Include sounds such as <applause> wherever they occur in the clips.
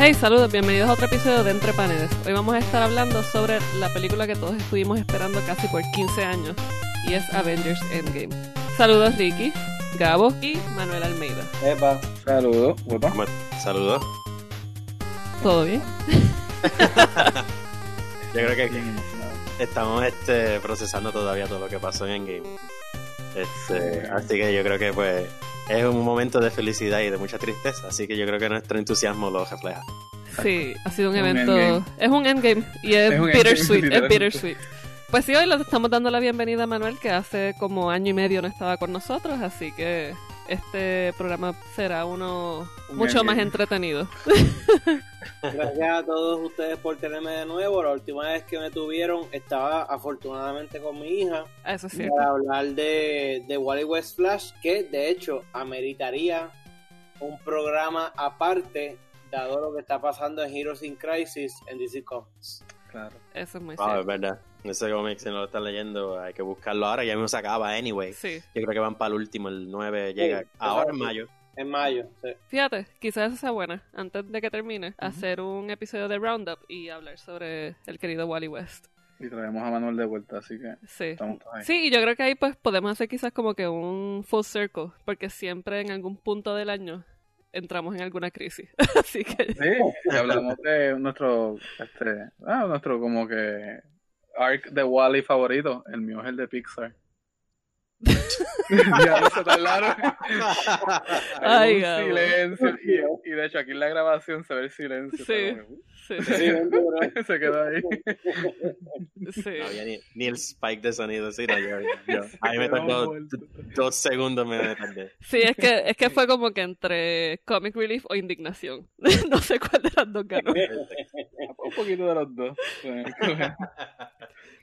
Hey, saludos, bienvenidos a otro episodio de Entre Paneles. Hoy vamos a estar hablando sobre la película que todos estuvimos esperando casi por 15 años y es Avengers Endgame. Saludos Ricky, Gabo y Manuel Almeida. Epa, saludos. Epa. Saludos. ¿Todo bien? <laughs> Yo creo que estamos este, procesando todavía todo lo que pasó en Endgame. Este, así que yo creo que pues es un momento de felicidad y de mucha tristeza. Así que yo creo que nuestro entusiasmo lo refleja. Sí, ha sido un evento. es un endgame y es, Es bittersweet. endgame, Es bittersweet. Pues sí, hoy le estamos dando la bienvenida a Manuel, que hace como año y medio no estaba con nosotros, así que este programa será uno Un mucho más entretenido. <laughs> Gracias a todos ustedes por tenerme de nuevo. La última vez que me tuvieron estaba afortunadamente con mi hija Eso es cierto. para hablar de, de Wally West Flash, que de hecho ameritaría un programa aparte, dado lo que está pasando en Heroes in Crisis en DC Comics. Claro. Eso es muy Wow, es cierto. verdad. Ese cómic, si no lo están leyendo, hay que buscarlo ahora. Ya mismo se acaba, anyway. Sí. Yo creo que van para el último, el 9 llega ahora en mayo. En mayo, sí. Fíjate, quizás esa sea buena, antes de que termine, hacer un episodio de Roundup y hablar sobre el querido Wally West. Y traemos a Manuel de vuelta, así que Sí. estamos todos ahí. Sí, y yo creo que ahí pues podemos hacer quizás como que un full circle, porque siempre en algún punto del año entramos en alguna crisis. <laughs> Así que Sí, hablamos de nuestro, este, ah, nuestro como que arc de Wally favorito. El mío es el de Pixar. Ya no se tardaron. Ay, Hay un silencio. Y, y de hecho aquí en la grabación se ve el silencio. Sí. sí, Sí, <laughs> se quedó ahí. sí. No había ni, ni el spike de sonido, sí, no, yo, yo- <laughs> a mí me tardó dos segundos, me tardé. Sí, es que, es que fue como que entre comic relief o indignación. <laughs> no sé cuál de las dos ganó. Un poquito de los dos.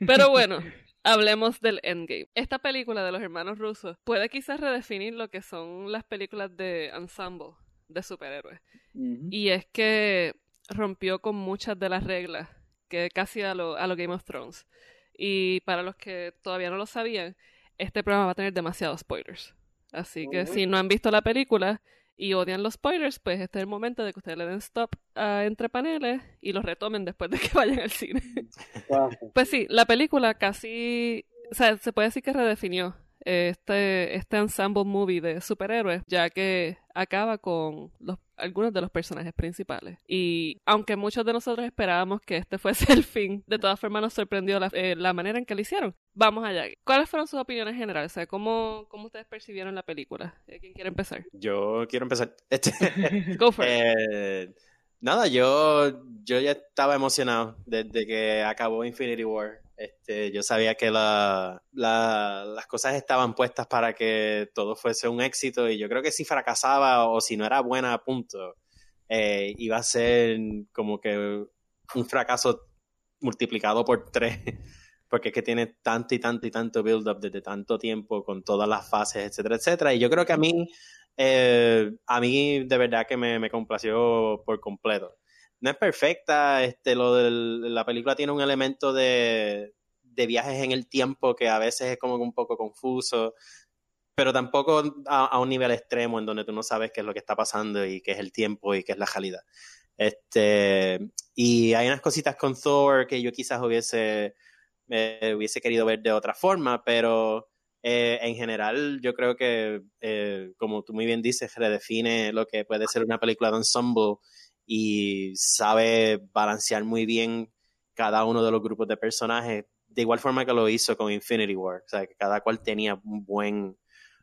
Pero bueno, hablemos del Endgame. Esta película de los hermanos rusos puede quizás redefinir lo que son las películas de ensemble de superhéroes. Y es que rompió con muchas de las reglas que casi a lo, a lo Game of Thrones. Y para los que todavía no lo sabían, este programa va a tener demasiados spoilers. Así que Ujú. si no han visto la película y odian los spoilers, pues este es el momento de que ustedes le den stop a entre paneles y los retomen después de que <laughs> vayan al cine. Pues sí, la película casi, o sea, se puede decir que redefinió este, este ensemble movie de superhéroes, ya que acaba con los, algunos de los personajes principales. Y aunque muchos de nosotros esperábamos que este fuese <laughs> el fin, de todas formas nos sorprendió la, eh, la manera en que lo hicieron. Vamos allá. ¿Cuáles fueron sus opiniones generales? O sea, ¿cómo, cómo ustedes percibieron la película? Eh, ¿Quién quiere empezar? Yo quiero empezar. <laughs> Este, <laughs> Go for it. eh, nada, yo, yo ya estaba emocionado desde que acabó Infinity War. Este, yo sabía que la, la- las cosas estaban puestas para que todo fuese un éxito y yo creo que si fracasaba o si no era buena a punto, eh, iba a ser como que un fracaso multiplicado por tres. <laughs> Porque es que tiene tanto y tanto y tanto build-up desde tanto tiempo con todas las fases, etcétera, etcétera. Y yo creo que a mí eh, a mí de verdad que me, me complació por completo. No es perfecta, este, lo la película tiene un elemento de, de viajes en el tiempo que a veces es como un poco confuso, pero tampoco a, a un nivel extremo en donde tú no sabes qué es lo que está pasando y qué es el tiempo y qué es la realidad. Este, y hay unas cositas con Thor que yo quizás hubiese, eh, hubiese querido ver de otra forma, pero eh, en general, yo creo que, eh, como tú muy bien dices, redefine lo que puede ser una película de ensemble y sabe balancear muy bien cada uno de los grupos de personajes, de igual forma que lo hizo con Infinity War. O sea, que cada cual tenía un buen,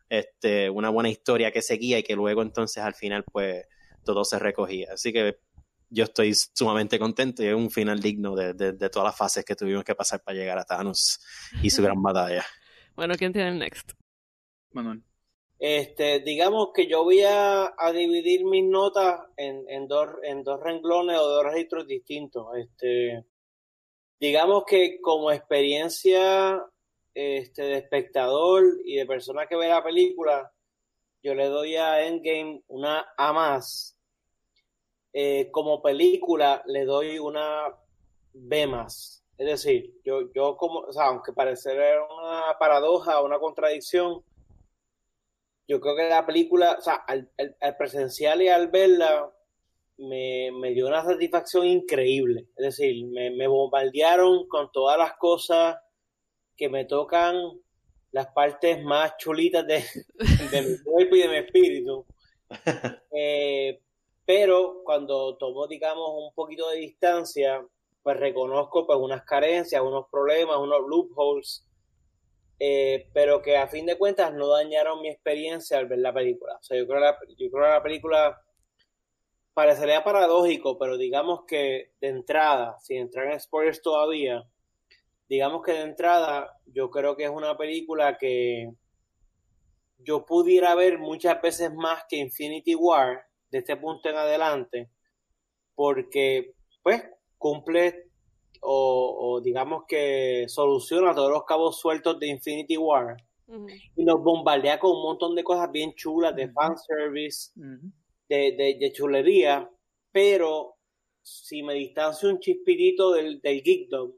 este, una buena historia que seguía y que luego entonces al final, pues, todo se recogía. Así que yo estoy sumamente contento y es un final digno de, de, de todas las fases que tuvimos que pasar para llegar a Thanos y su gran <laughs> batalla. Bueno, ¿quién tiene el next? Manuel. Este, digamos que yo voy a, dividir mis notas en, dos, en dos renglones o dos registros distintos. Este, digamos que como experiencia este, de espectador y de persona que ve la película, yo le doy a Endgame una A más. Eh, como película le doy una B más. Es decir, yo, yo como, aunque pareciera una paradoja una contradicción, yo creo que la película, o sea, al, al, al presencial y al verla, me, me, dio una satisfacción increíble. Es decir, me, me, bombardearon con todas las cosas que me tocan las partes más chulitas de, <laughs> de mi cuerpo y de mi espíritu. <laughs> Eh, pero cuando tomo, digamos, un poquito de distancia, pues reconozco pues unas carencias, unos problemas, unos loopholes, eh, pero que a fin de cuentas no dañaron mi experiencia al ver la película. O sea, yo creo que la, yo creo que la película parecería paradójico, pero digamos que de entrada, sin entrar en spoilers todavía, digamos que de entrada yo creo que es una película que yo pudiera ver muchas veces más que Infinity War de este punto en adelante, porque pues cumple o, digamos que soluciona todos los cabos sueltos de Infinity War y nos bombardea con un montón de cosas bien chulas de fanservice, de, de, chulería, pero si me distancio un chispitito del, del geekdom,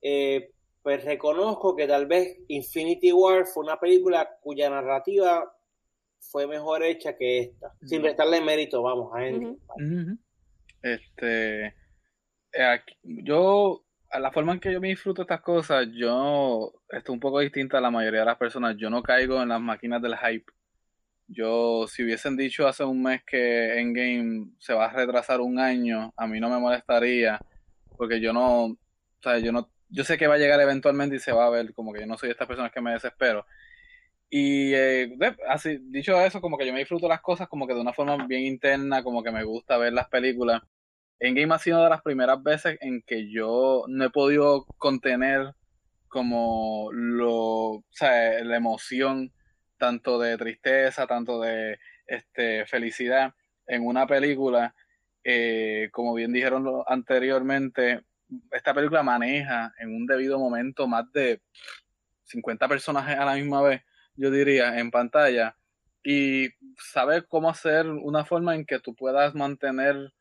eh, pues reconozco que tal vez Infinity War fue una película cuya narrativa fue mejor hecha que esta, sin prestarle mérito, vamos, a Andy. Este, eh, yo, a la forma en que yo me disfruto estas cosas, yo estoy un poco distinta a la mayoría de las personas. Yo no caigo en las máquinas del hype. Yo, si hubiesen dicho hace un mes que Endgame se va a retrasar un año, a mí no me molestaría, porque yo no, o sea, yo no, yo sé que va a llegar eventualmente y se va a ver, como que yo no soy de estas personas que me desespero. Y eh, así, dicho eso, como que yo me disfruto las cosas como que de una forma bien interna, como que me gusta ver las películas. Endgame ha sido de las primeras veces en que yo no he podido contener como lo, o sea, la emoción tanto de tristeza, tanto de este, felicidad en una película. Eh, como bien dijeron anteriormente, esta película maneja en un debido momento más de 50 personajes a la misma vez, yo diría, en pantalla. Y sabe cómo hacer una forma en que tú puedas mantener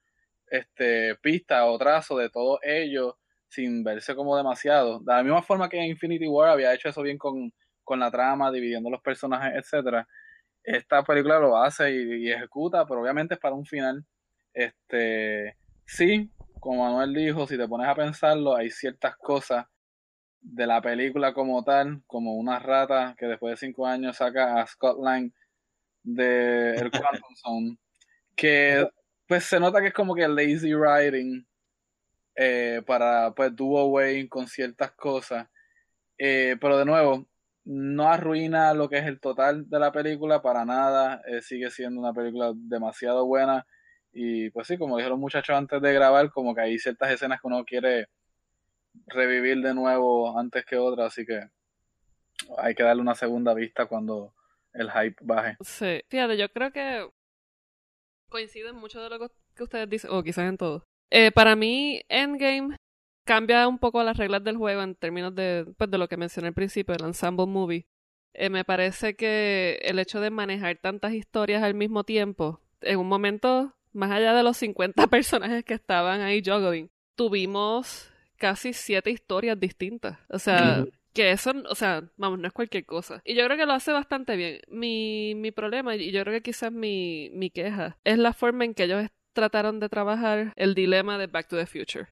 este, pista o trazo de todo ello sin verse como demasiado. De la misma forma que Infinity War había hecho eso bien con, con la trama, dividiendo los personajes, etcétera. Esta película lo hace y, ejecuta, pero obviamente es para un final. Este, sí, como Manuel dijo, si te pones a pensarlo, hay ciertas cosas de la película como tal, como una rata que después de cinco años saca a Scotland de el <laughs> Quantum Zone, que pues se nota que es como que lazy writing eh, para pues do away con ciertas cosas. Eh, pero de nuevo, no arruina lo que es el total de la película para nada. Eh, sigue siendo una película demasiado buena. Y pues sí, como dijeron muchachos antes de grabar, como que hay ciertas escenas que uno quiere revivir de nuevo antes que otras, así que hay que darle una segunda vista cuando el hype baje. Sí, fíjate, yo creo que coinciden mucho de lo que ustedes dicen, o quizás en todo. Eh, para mí, Endgame cambia un poco las reglas del juego en términos de, pues, de lo que mencioné al principio, el ensemble movie. Eh, me parece que el hecho de manejar tantas historias al mismo tiempo, en un momento, más allá de los 50 <laughs> personajes que estaban ahí juggling, tuvimos casi siete historias distintas. O sea, que eso, o sea, vamos, no es cualquier cosa. Y yo creo que lo hace bastante bien. Mi, mi problema, y yo creo que quizás mi, mi queja, es la forma en que ellos trataron de trabajar el dilema de Back to the Future.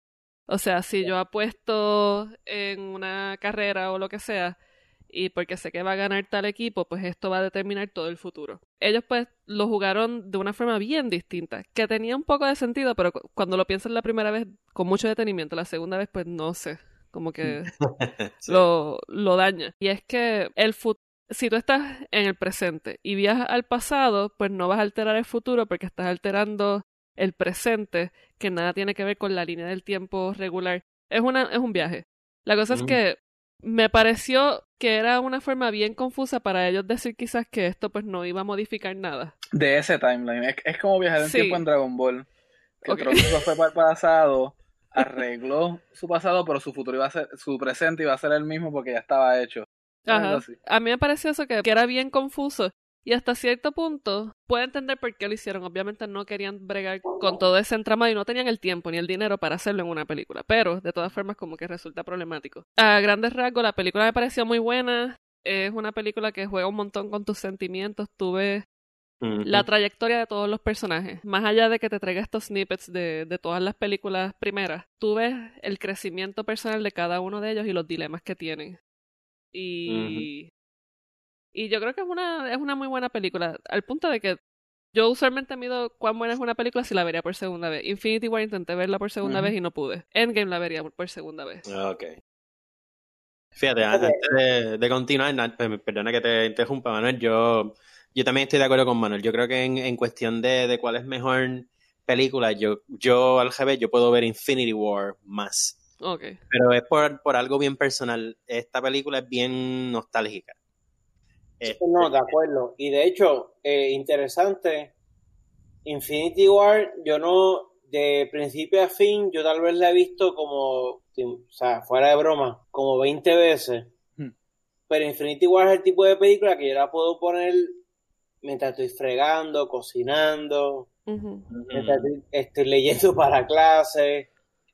O sea, si yo apuesto en una carrera o lo que sea, y porque sé que va a ganar tal equipo, pues esto va a determinar todo el futuro. Ellos pues lo jugaron de una forma bien distinta, que tenía un poco de sentido, pero cuando lo piensas la primera vez con mucho detenimiento, la segunda vez pues no sé, como que <laughs> lo, lo daña. Y es que el si tú estás en el presente y viajas al pasado, pues no vas a alterar el futuro porque estás alterando el presente, que nada tiene que ver con la línea del tiempo regular. Es, una, es un viaje. La cosa es que me pareció que era una forma bien confusa para ellos decir quizás que esto pues no iba a modificar nada. De ese timeline. Es, como viajar en tiempo en Dragon Ball. Que okay. fue para el pasado arregló su pasado, pero su futuro iba a ser, su presente iba a ser el mismo porque ya estaba hecho. Ajá. A mí me pareció eso que, que, era bien confuso. Y hasta cierto punto puedo entender por qué lo hicieron. Obviamente no querían bregar con todo ese entramado y no tenían el tiempo ni el dinero para hacerlo en una película. Pero de todas formas como que resulta problemático. A grandes rasgos la película me pareció muy buena. Es una película que juega un montón con tus sentimientos. Tuve la trayectoria de todos los personajes. Más allá de que te traiga estos snippets de, de, todas las películas primeras, tú ves el crecimiento personal de cada uno de ellos y los dilemas que tienen. Y, y yo creo que es una, es una muy buena película, al punto de que yo usualmente mido cuán buena es una película si la vería por segunda vez. Infinity War intenté verla por segunda vez y no pude. Endgame la vería por segunda vez. Ok. Fíjate, antes de, de continuar, perdona que te interrumpa, Manuel, yo yo también estoy de acuerdo con Manuel. Yo creo que en, cuestión de, cuál es mejor película, yo, yo al revés, yo puedo ver Infinity War más. Okay. Pero es por, por algo bien personal. Esta película es bien nostálgica. no, de acuerdo. Y de hecho, eh, interesante, Infinity War, yo no, de principio a fin, yo tal vez la he visto como, o sea, fuera de broma, como 20 veces. Hmm. Pero Infinity War es el tipo de película que yo la puedo poner mientras estoy fregando, cocinando, mientras estoy, leyendo <laughs> para clase.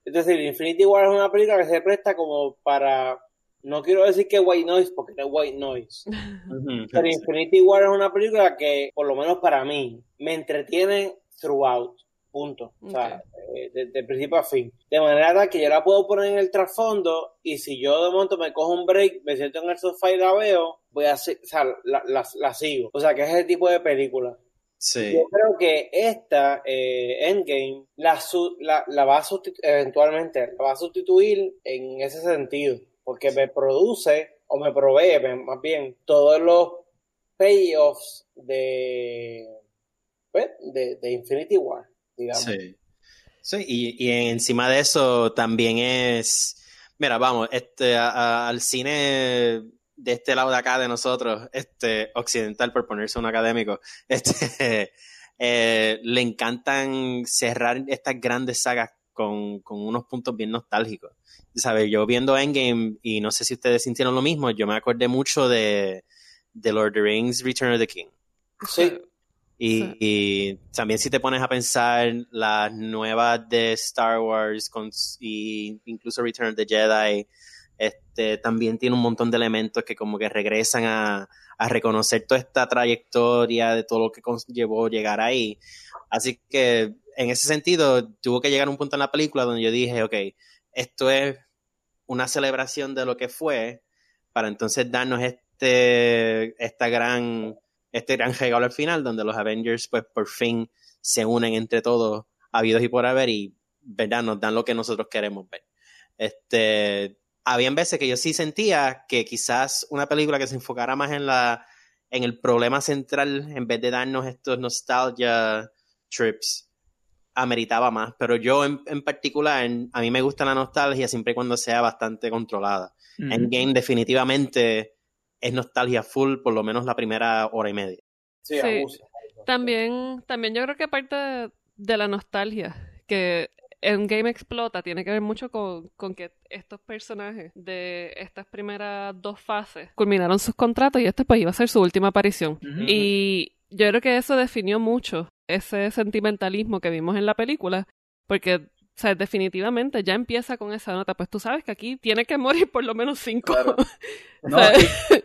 Es decir, Infinity War es una película que se presta como para. No quiero decir que white noise, porque no es white noise. <laughs> Pero Infinity War es una película que, por lo menos para mí, me entretiene throughout. Punto. O sea, eh, de, principio a fin. De manera que yo la puedo poner en el trasfondo y si yo de momento me cojo un break, me siento en el sofá y la veo, voy a o sea, la, la, sigo. O sea, que es el tipo de película. Sí. Yo creo que esta eh, Endgame la, la, la va a eventualmente la va a sustituir en ese sentido, porque me produce o me provee más bien todos los payoffs de, pues, de, de Infinity War. Sí. Sí, y, encima de eso también es, mira, vamos, este, al cine de este lado de acá de nosotros, este, occidental, por ponerse un académico, <laughs> este, eh, le encantan cerrar estas grandes sagas con, con, unos puntos bien nostálgicos. ¿Sabes? Yo viendo Endgame, y no sé si ustedes sintieron lo mismo, yo me acordé mucho de, de Lord of the Rings, Return of the King. Sí. Y, también si te pones a pensar las nuevas de Star Wars con, y incluso Return of the Jedi, este, también tiene un montón de elementos que como que regresan a, a reconocer toda esta trayectoria de todo lo que llevó llegar ahí. Así que en ese sentido tuvo que llegar un punto en la película donde yo dije, ok, esto es una celebración de lo que fue para entonces darnos este, esta gran este gran regalo al final, donde los Avengers, pues por fin se unen entre todos, habidos y por haber, y verdad, nos dan lo que nosotros queremos ver. Este, habían veces que yo sí sentía que quizás una película que se enfocara más en la en el problema central, en vez de darnos estos nostalgia trips, ameritaba más. Pero yo en, particular, a mí me gusta la nostalgia siempre y cuando sea bastante controlada. En game definitivamente es nostalgia full, por lo menos la primera hora y media. Sí, También, también yo creo que aparte de la nostalgia, que en Game explota, tiene que ver mucho con, con, que estos personajes de estas primeras dos fases culminaron sus contratos y este pues iba a ser su última aparición. Y yo creo que eso definió mucho ese sentimentalismo que vimos en la película, porque o sea, definitivamente ya empieza con esa nota. Pues tú sabes que aquí tiene que morir por lo menos cinco. <laughs> No,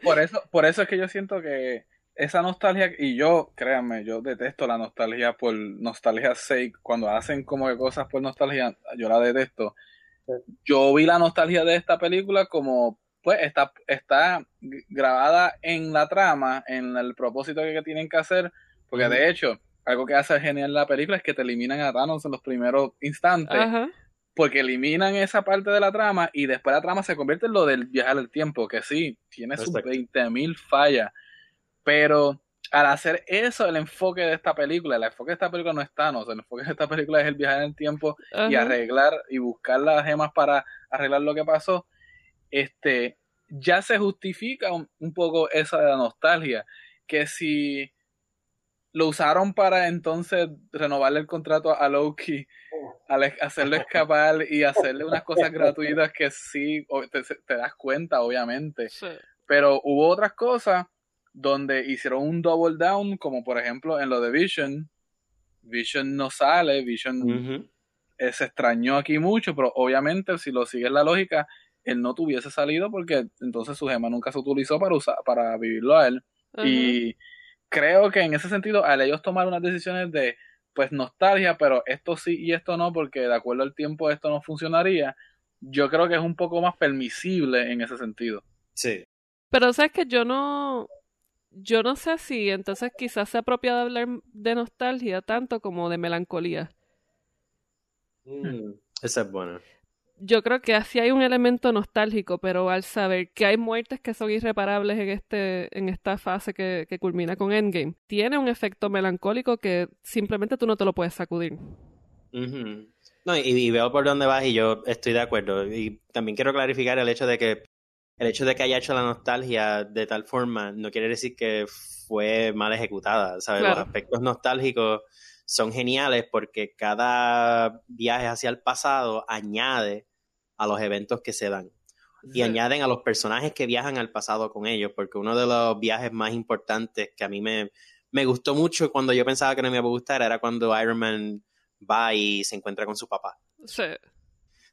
por eso, por eso es que yo siento que esa nostalgia, y yo, créanme, yo detesto la nostalgia por nostalgia sake. Cuando hacen como que cosas por nostalgia, yo la detesto. Yo vi la nostalgia de esta película como, pues, está, está grabada en la trama, en el propósito que tienen que hacer, porque de hecho, algo que hace genial la película es que te eliminan a Thanos en los primeros instantes. Porque eliminan esa parte de la trama y después la trama se convierte en lo del viajar al tiempo, que sí, tiene sus 20.000 fallas. Pero al hacer eso, el enfoque de esta película, el enfoque de esta película no es Thanos, el enfoque de esta película es el viajar en el tiempo y arreglar y buscar las gemas para arreglar lo que pasó. Este, ya se justifica un, un poco esa nostalgia. Que si lo usaron para entonces renovarle el contrato a Loki, hacerlo escapar y hacerle unas cosas gratuitas que sí te, das cuenta, obviamente. Pero hubo otras cosas donde hicieron un double down, como por ejemplo en lo de Vision. Vision no sale, Vision eh, se extrañó aquí mucho, pero obviamente si lo sigues la lógica, él no tuviese salido porque entonces su gema nunca se utilizó para usar, para vivirlo a él. Y creo que en ese sentido, al ellos tomar unas decisiones de pues nostalgia, pero esto sí y esto no, porque de acuerdo al tiempo esto no funcionaría, yo creo que es un poco más permisible en ese sentido. Sí. Pero sabes que yo no, yo no sé si entonces quizás se apropiado hablar de nostalgia tanto como de melancolía. Mm, <laughs> esa es buena yo creo que así hay un elemento nostálgico, pero al saber que hay muertes que son irreparables en este, en esta fase que, que culmina con Endgame, tiene un efecto melancólico que simplemente tú no te lo puedes sacudir. No, y, veo por dónde vas y yo estoy de acuerdo. Y también quiero clarificar el hecho de que el hecho de que haya hecho la nostalgia de tal forma no quiere decir que fue mal ejecutada. ¿sabes? Los aspectos nostálgicos son geniales porque cada viaje hacia el pasado añade a los eventos que se dan. Y añaden a los personajes que viajan al pasado con ellos, porque uno de los viajes más importantes que a mí me, me gustó mucho cuando yo pensaba que no me iba a gustar era cuando Iron Man va y se encuentra con su papá. Sí.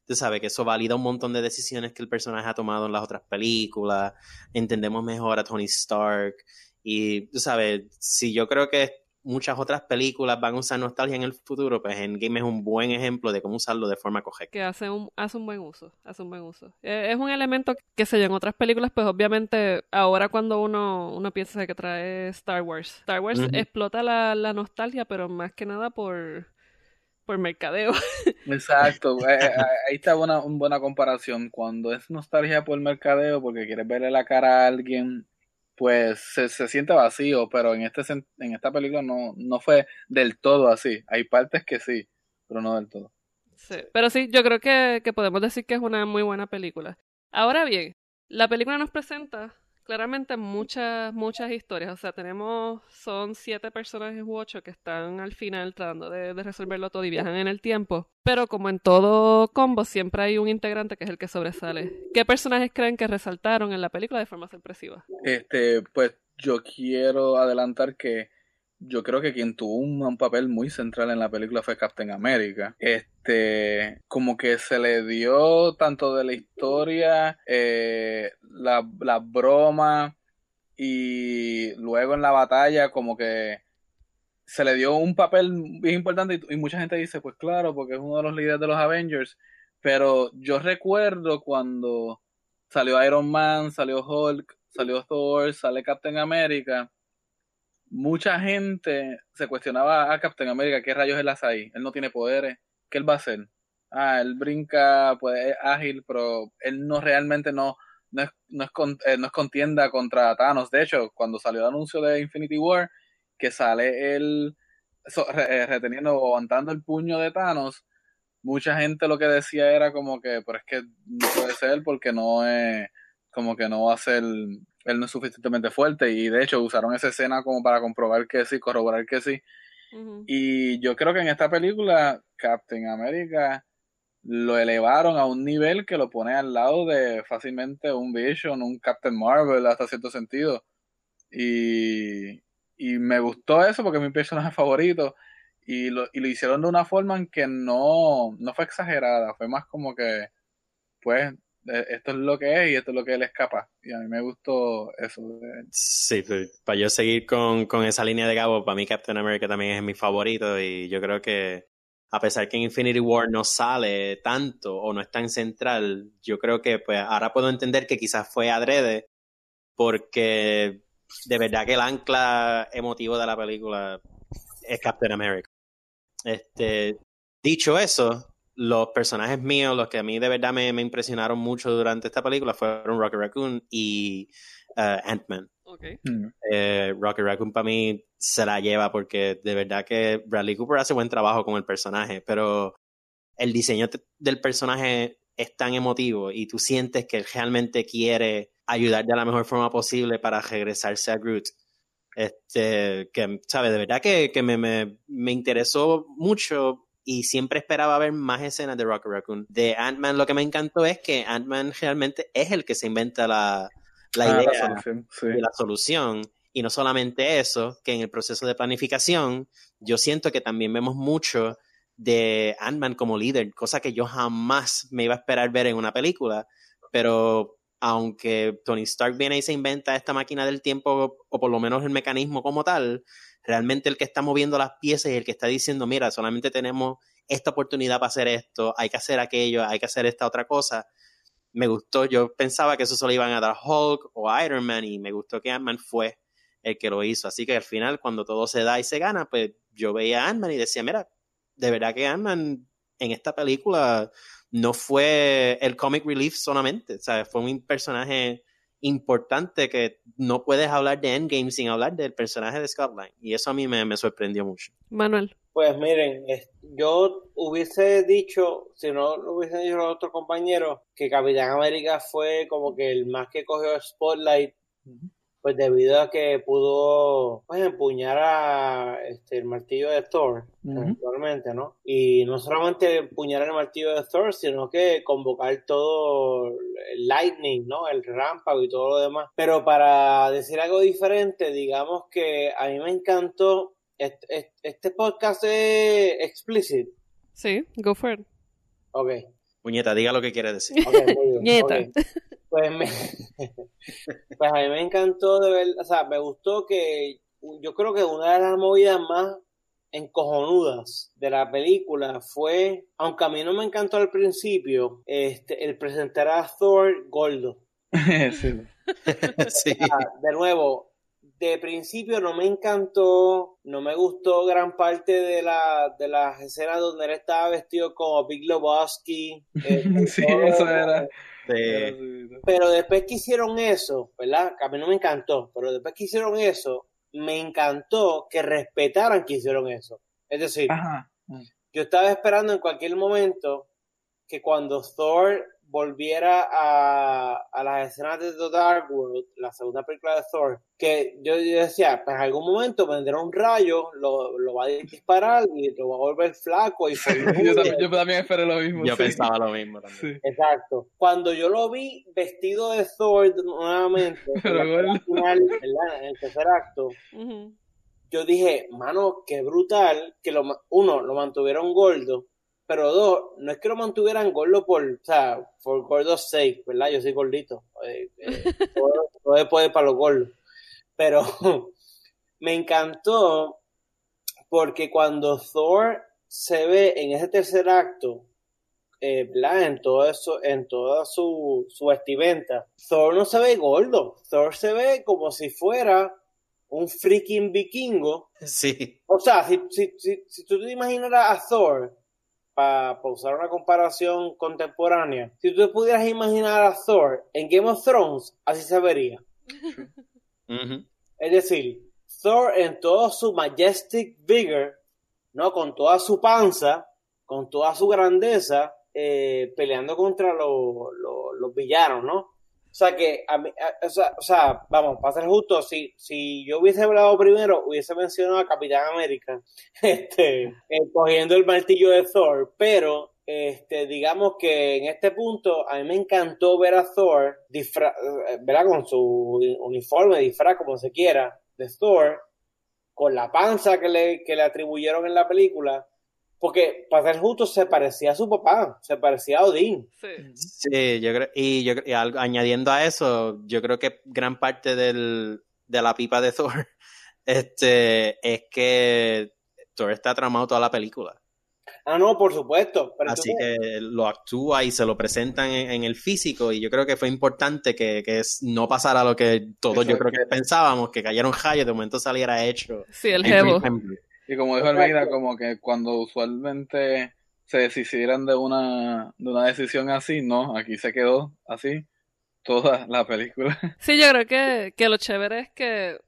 Tú sabes que eso valida un montón de decisiones que el personaje ha tomado en las otras películas. Entendemos mejor a Tony Stark. Y tú sabes, si yo creo que muchas otras películas van a usar nostalgia en el futuro, pues Endgame es un buen ejemplo de cómo usarlo de forma correcta. Que hace un, hace un buen uso, hace un buen uso. Eh, es un elemento que se ve en otras películas, pues obviamente ahora cuando uno, uno piensa que trae Star Wars, Star Wars explota la, la nostalgia, pero más que nada por por mercadeo. <laughs> Exacto, eh, ahí está una, una buena comparación. Cuando es nostalgia por mercadeo, porque quieres verle la cara a alguien pues se, se, siente vacío, pero en, este, en esta película no, no fue del todo así. Hay partes que sí, pero no del todo. Sí, pero sí, yo creo que, que podemos decir que es una muy buena película. Ahora bien, la película nos presenta claramente muchas, muchas historias. O sea, tenemos, son siete personajes u ocho que están al final tratando de, resolverlo todo y viajan en el tiempo. Pero como en todo combo, siempre hay un integrante que es el que sobresale. ¿Qué personajes creen que resaltaron en la película de forma sorpresiva? Este, pues yo quiero adelantar que yo creo que quien tuvo un, papel muy central en la película fue Captain America. Este, como que se le dio tanto de la historia, eh, la, la broma y luego en la batalla como que se le dio un papel bien importante y, y, mucha gente dice, pues claro, porque es uno de los líderes de los Avengers, pero yo recuerdo cuando salió Iron Man, salió Hulk, salió Thor, sale Captain America, mucha gente se cuestionaba a Captain America, ¿qué rayos él hace ahí? Él no tiene poderes, ¿qué él va a hacer? Ah, él brinca, pues es ágil, pero él no realmente no, no es, no es, eh, no es contienda contra Thanos. De hecho, cuando salió el anuncio de Infinity War, que sale él eh, reteniendo o aguantando el puño de Thanos, mucha gente lo que decía era como que, pero es que no puede ser porque no es, como que no va a ser él no es suficientemente fuerte y de hecho usaron esa escena como para comprobar que sí, corroborar que sí. Y yo creo que en esta película Captain America lo elevaron a un nivel que lo pone al lado de fácilmente un Vision, un Captain Marvel hasta cierto sentido. Y, y me gustó eso porque es mi personaje <laughs> favorito. Y lo, y lo hicieron de una forma en que no, no fue exagerada, fue más como que, pues, esto es lo que es y esto es lo que él escapa. Y a mí me gustó eso. Sí, pues, para yo seguir con, con esa línea de Gabo, para mí Captain America también es mi favorito y yo creo que a pesar que Infinity War no sale tanto o no es tan central, yo creo que pues ahora puedo entender que quizás fue adrede porque de verdad que el ancla emotivo de la película es Captain America. Este, dicho eso, los personajes míos, los que a mí de verdad me, impresionaron mucho durante esta película fueron Rocket Raccoon y uh, Ant-Man. Mm. Eh, Rocket Raccoon para mí se la lleva porque de verdad que Bradley Cooper hace buen trabajo con el personaje, pero el diseño del personaje es tan emotivo y tú sientes que él realmente quiere ayudar de la mejor forma posible para regresarse a Groot. Este, que, ¿sabes? De verdad que, que me, me, me interesó mucho y siempre esperaba ver más escenas de Rocket Raccoon. De Ant-Man lo que me encantó es que Ant-Man realmente es el que se inventa la, la ah, idea y la solución. Y no solamente eso, que en el proceso de planificación yo siento que también vemos mucho de Ant-Man como líder, cosa que yo jamás me iba a esperar ver en una película, pero aunque Tony Stark viene y se inventa esta máquina del tiempo, o por lo menos el mecanismo como tal, realmente el que está moviendo las piezas y el que está diciendo, mira, solamente tenemos esta oportunidad para hacer esto, hay que hacer aquello, hay que hacer esta otra cosa. Me gustó, yo pensaba que eso solo iban a dar Hulk o Iron Man y me gustó que Ant-Man fue el que lo hizo. Así que al final, cuando todo se da y se gana, pues yo veía a Ant-Man y decía, mira, de verdad que Ant-Man en esta película no fue el comic relief solamente, sea, Fue un personaje importante que no puedes hablar de Endgame sin hablar del personaje de Scott Lang. Y eso a mí me, sorprendió mucho. Manuel. Pues miren, yo hubiese dicho, si no lo hubiesen dicho los otros compañeros, que Capitán América fue como que el más que cogió Spotlight pues debido a que pudo pues, empuñar a, este, el martillo de Thor, actualmente, ¿no? Y no solamente empuñar el martillo de Thor, sino que convocar todo el Lightning, ¿no? El rámpago y todo lo demás. Pero para decir algo diferente, digamos que a mí me encantó, este, este podcast es explicit. Sí, go for it. Ok. Puñeta, diga lo que quiere decir. Okay, <laughs> Puñeta. Pues, me, <laughs> pues a mí me encantó de ver, o sea, me gustó que yo creo que una de las movidas más encojonudas de la película fue, aunque a mí no me encantó al principio, este, el presentar a Thor gordo. <laughs> sí. <laughs> de nuevo, de principio no me encantó, no me gustó gran parte de, la, de las escenas donde él estaba vestido como Big Lebowski. Este, sí, eso era. Pero después que hicieron eso, ¿verdad? Que a mí no me encantó, pero después que hicieron eso, me encantó que respetaran que hicieron eso. Es decir, yo estaba esperando en cualquier momento que cuando Thor volviera a, a las escenas de The Dark World, la segunda película de Thor, que yo, decía, pues en algún momento vendrá un rayo, lo, lo, va a disparar y lo va a volver flaco. Y <laughs> yo, también, esperé lo mismo. Yo pensaba lo mismo <laughs> también. Exacto. Cuando yo lo vi vestido de Thor nuevamente, en, <laughs> final, en el tercer acto, yo dije, mano, qué brutal que lo, uno, lo mantuvieron gordo pero dos, no es que lo mantuvieran gordo por, o sea, por gordos sake, ¿verdad? Yo soy gordito, eh, eh, <laughs> todo, es para los gordos, pero <laughs> me encantó porque cuando Thor se ve en ese tercer acto, eh, ¿verdad? En todo eso, en toda su, su vestimenta, Thor no se ve gordo, Thor se ve como si fuera un freaking vikingo. Sí. O sea, si, si, si, si tú te imaginas a Thor para usar una comparación contemporánea, si tú pudieras imaginar a Thor en Game of Thrones, así se vería. Es decir, Thor en todo su majestic vigor, ¿no? Con toda su panza, con toda su grandeza, eh, peleando contra los villanos, ¿no? O sea que, a mí, o, sea, vamos, para ser justo, si, si yo hubiese hablado primero, hubiese mencionado a Capitán América, <laughs> este, cogiendo el martillo de Thor, pero este, digamos que en este punto a mí me encantó ver a Thor, disfra. Con su uniforme, disfraz, como se quiera, de Thor, con la panza que le, que le atribuyeron en la película, porque, para ser justo, se parecía a su papá, se parecía a Odín. Sí, yo creo, y yo añadiendo a eso, yo creo que gran parte del, de la pipa de Thor <laughs> este, es que Thor está tramado toda la película. Ah, no, por supuesto. Así que lo actúa y se lo presentan en, el físico y yo creo que fue importante que, que no pasara lo que todos yo creo que pensábamos, que cayeron rayos, de momento saliera hecho. Sí, el jevo. Y como dijo Almeida, como que cuando usualmente se decidieran de una, de una decisión así, no, aquí se quedó así toda la película. <laughs> Sí, yo creo que, que lo chévere es que,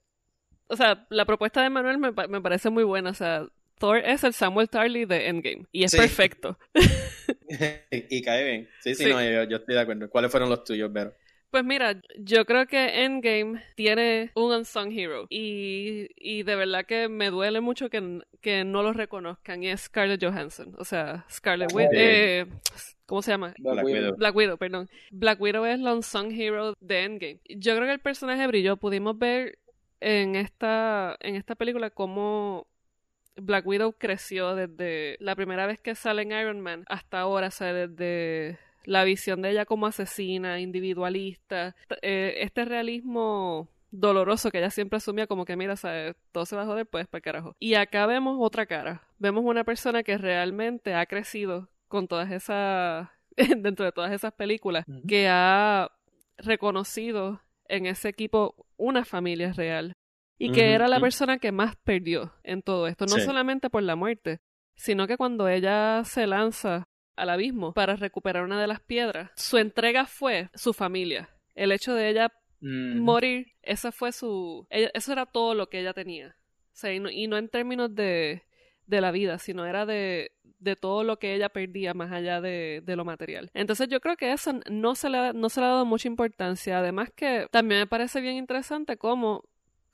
o sea, la propuesta de Manuel me, me parece muy buena, o sea, Thor es el Samuel Tarly de Endgame y es perfecto. <laughs> <laughs> y, cae bien. Sí, sí, no, yo, yo, estoy de acuerdo. ¿Cuáles fueron los tuyos, Vero? Pues mira, yo creo que Endgame tiene un unsung hero y, y de verdad que me duele mucho que, que no lo reconozcan y es Scarlett Johansson. O sea, Scarlett Widow. Eh, ¿Cómo se llama? Black, Widow. Black Widow, perdón. Black Widow es la unsung hero de Endgame. Yo creo que el personaje brilló. Pudimos ver en esta, en esta película cómo Black Widow creció desde la primera vez que sale en Iron Man hasta ahora, o sea, desde la visión de ella como asesina, individualista, eh, este realismo doloroso que ella siempre asumía como que mira, ¿sabes? todo se va a joder, pues para carajo. Y acá vemos otra cara. Vemos una persona que realmente ha crecido con todas esas, <laughs> dentro de todas esas películas, que ha reconocido en ese equipo una familia real. Y que era la persona que más perdió en todo esto, no solamente por la muerte, sino que cuando ella se lanza al abismo para recuperar una de las piedras, su entrega fue su familia. El hecho de ella morir, esa fue su... eso era todo lo que ella tenía. O sea, y no, en términos de, de, la vida, sino era de, de, todo lo que ella perdía más allá de, de, lo material. Entonces yo creo que eso no se, le, no se le ha dado mucha importancia. Además que también me parece bien interesante cómo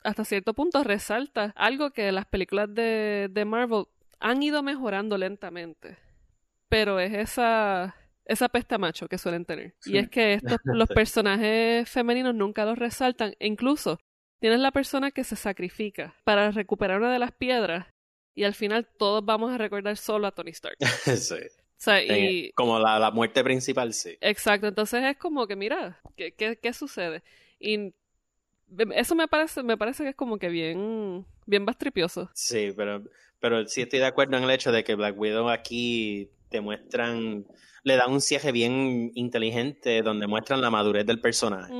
hasta cierto punto resalta algo que las películas de, de Marvel han ido mejorando lentamente. Pero es esa esa pesta macho que suelen tener. Y es que estos, <laughs> los personajes femeninos nunca los resaltan. E incluso tienes la persona que se sacrifica para recuperar una de las piedras y al final todos vamos a recordar solo a Tony Stark. <laughs> sí. O sea, y... Como la, la, muerte principal, sí. Exacto, entonces es como que, mira, ¿qué, qué, qué sucede? Y eso me parece, me parece que es como que bien, bien bastripioso. Sí, pero, pero sí estoy de acuerdo en el hecho de que Black Widow aquí te muestran le dan un cierre bien inteligente donde muestran la madurez del personaje.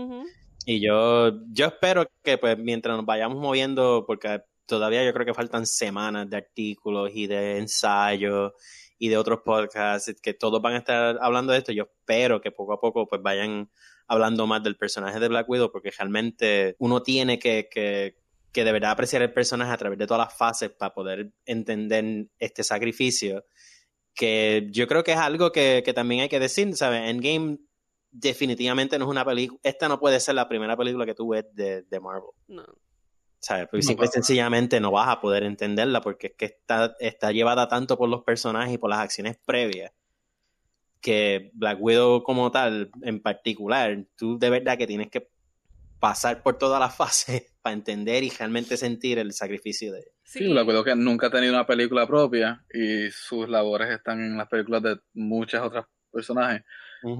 Y yo, yo espero que pues mientras nos vayamos moviendo, porque todavía yo creo que faltan semanas de artículos y de ensayos y de otros podcasts que todos van a estar hablando de esto. Yo espero que poco a poco pues vayan hablando más del personaje de Black Widow porque realmente uno tiene que, que, que de verdad apreciar el personaje a través de todas las fases para poder entender este sacrificio que yo creo que es algo que, también hay que decir, ¿sabes? Endgame definitivamente no es una película, esta no puede ser la primera película que tú ves de, Marvel. No. ¿Sabes? Porque simple y sencillamente no vas a poder entenderla porque es que está, está llevada tanto por los personajes y por las acciones previas que Black Widow como tal, en particular, tú de verdad que tienes que pasar por todas las <laughs> fases para entender y realmente sentir el sacrificio de Sí, la acuerdo que nunca ha tenido una película propia y sus labores están en las películas de muchas otras personajes.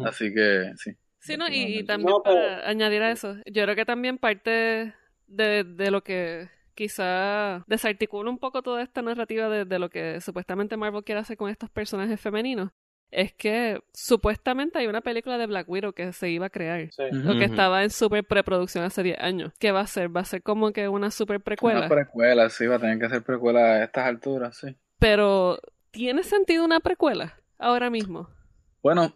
Así que sí. Sí, no, y, también para añadir a eso, yo creo que también parte de, de lo que quizá desarticula un poco toda esta narrativa de, de, lo que supuestamente Marvel quiere hacer con estos personajes femeninos es que supuestamente hay una película de Black Widow que se iba a crear, o que estaba en super preproducción hace 10 años. ¿Qué va a ser? ¿Va a ser como que una super precuela? Una precuela, sí, va a tener que ser precuela a estas alturas, sí. Pero, ¿tiene sentido una precuela ahora mismo? Bueno,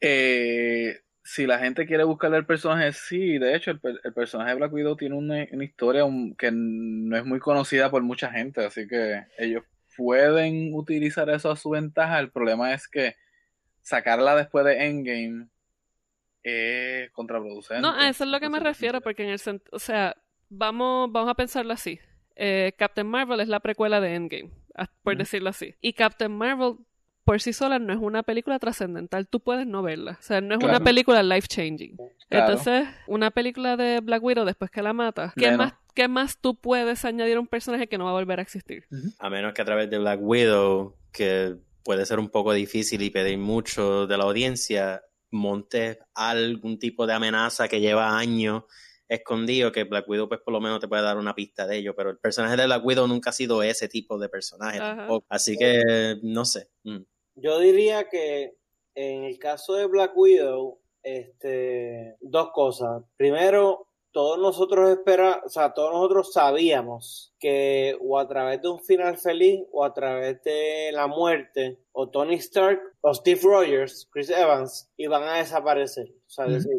eh, si la gente quiere buscarle el personaje, sí. De hecho, el, personaje de Black Widow tiene una, una historia que no es muy conocida por mucha gente, así que ellos pueden utilizar eso a su ventaja. El problema es que sacarla después de Endgame es contraproducente. No, a eso es lo que me refiero, porque en el o sea, vamos, vamos a pensarlo así. Eh, Captain Marvel es la precuela de Endgame, por decirlo así. Y Captain Marvel por sí sola no es una película trascendental, tú puedes no verla. O sea, no es una película life changing. Entonces, una película de Black Widow después que la mata, ¿qué más ¿qué más tú puedes añadir a un personaje que no va a volver a existir? A menos que a través de Black Widow, que puede ser un poco difícil y pedir mucho de la audiencia, monte algún tipo de amenaza que lleva años escondido, que Black Widow pues por lo menos te puede dar una pista de ello, pero el personaje de Black Widow nunca ha sido ese tipo de personaje Así que no sé. Mm. Yo diría que en el caso de Black Widow, este, dos cosas. Primero, todos nosotros espera, o sea, todos nosotros sabíamos que o a través de un final feliz o a través de la muerte o Tony Stark o Steve Rogers, Chris Evans iban a desaparecer, o sea, decir,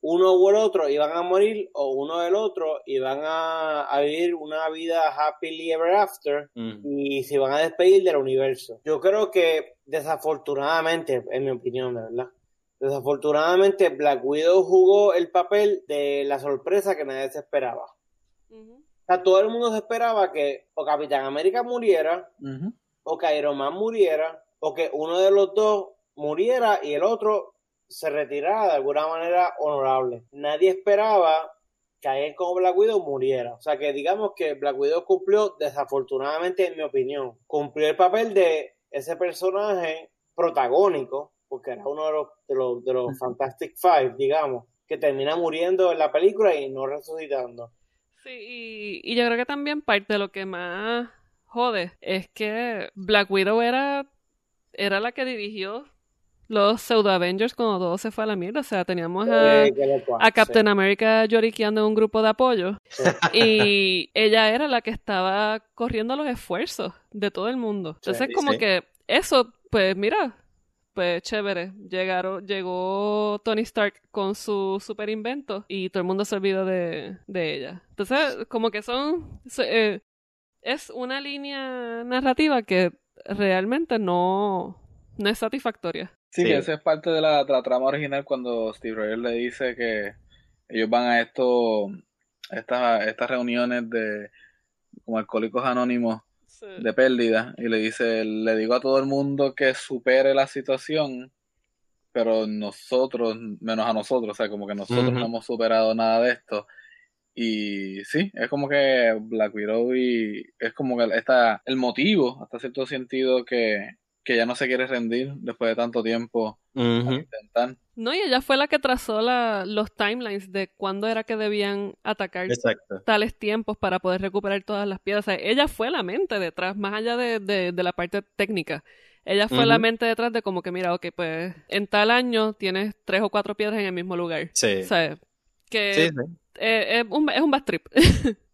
uno o el otro iban a morir o uno del otro iban a, a vivir una vida happily ever after y se iban a despedir del universo. Yo creo que desafortunadamente, en mi opinión, ¿verdad? Desafortunadamente, Black Widow jugó el papel de la sorpresa que nadie se esperaba. O sea, todo el mundo se esperaba que o Capitán América muriera, o que Iron Man muriera, o que uno de los dos muriera y el otro se retirara de alguna manera honorable. Nadie esperaba que alguien como Black Widow muriera. O sea que digamos que Black Widow cumplió, desafortunadamente en mi opinión, cumplió el papel de ese personaje protagónico porque era uno de los, de los, de los Fantastic Five, digamos, que termina muriendo en la película y no resucitando. Sí, y, y yo creo que también parte de lo que más jode es que Black Widow era, era la que dirigió los pseudo Avengers cuando todo se fue a la mierda. O sea, teníamos a, a Captain America lloriqueando en un grupo de apoyo. Y ella era la que estaba corriendo los esfuerzos de todo el mundo. Entonces, como que eso, pues mira, pues chévere. Llegaron, llegó Tony Stark con su super invento y todo el mundo se olvidó de, de ella. Entonces, como que son. Eh, es una línea narrativa que realmente no, no es satisfactoria. Sí, que esa es parte de la, trama original cuando Steve Rogers le dice que ellos van a esto, estas, estas reuniones de como alcohólicos anónimos de pérdida y le dice, le digo a todo el mundo que supere la situación, pero nosotros, menos a nosotros, o sea, como que nosotros no hemos superado nada de esto. Y sí, es como que Black Widow y es como que está el motivo, hasta cierto sentido, que, que ya no se quiere rendir después de tanto tiempo intentar. No, y ella fue la que trazó la, los timelines de cuándo era que debían atacar tales tiempos para poder recuperar todas las piedras. ella fue la mente detrás, más allá de, de, la parte técnica. Ella fue la mente detrás de como que, mira, ok, pues en tal año tienes tres o cuatro piedras en el mismo lugar. Sí. O sea, que eh, es, un, es un bad trip. <laughs>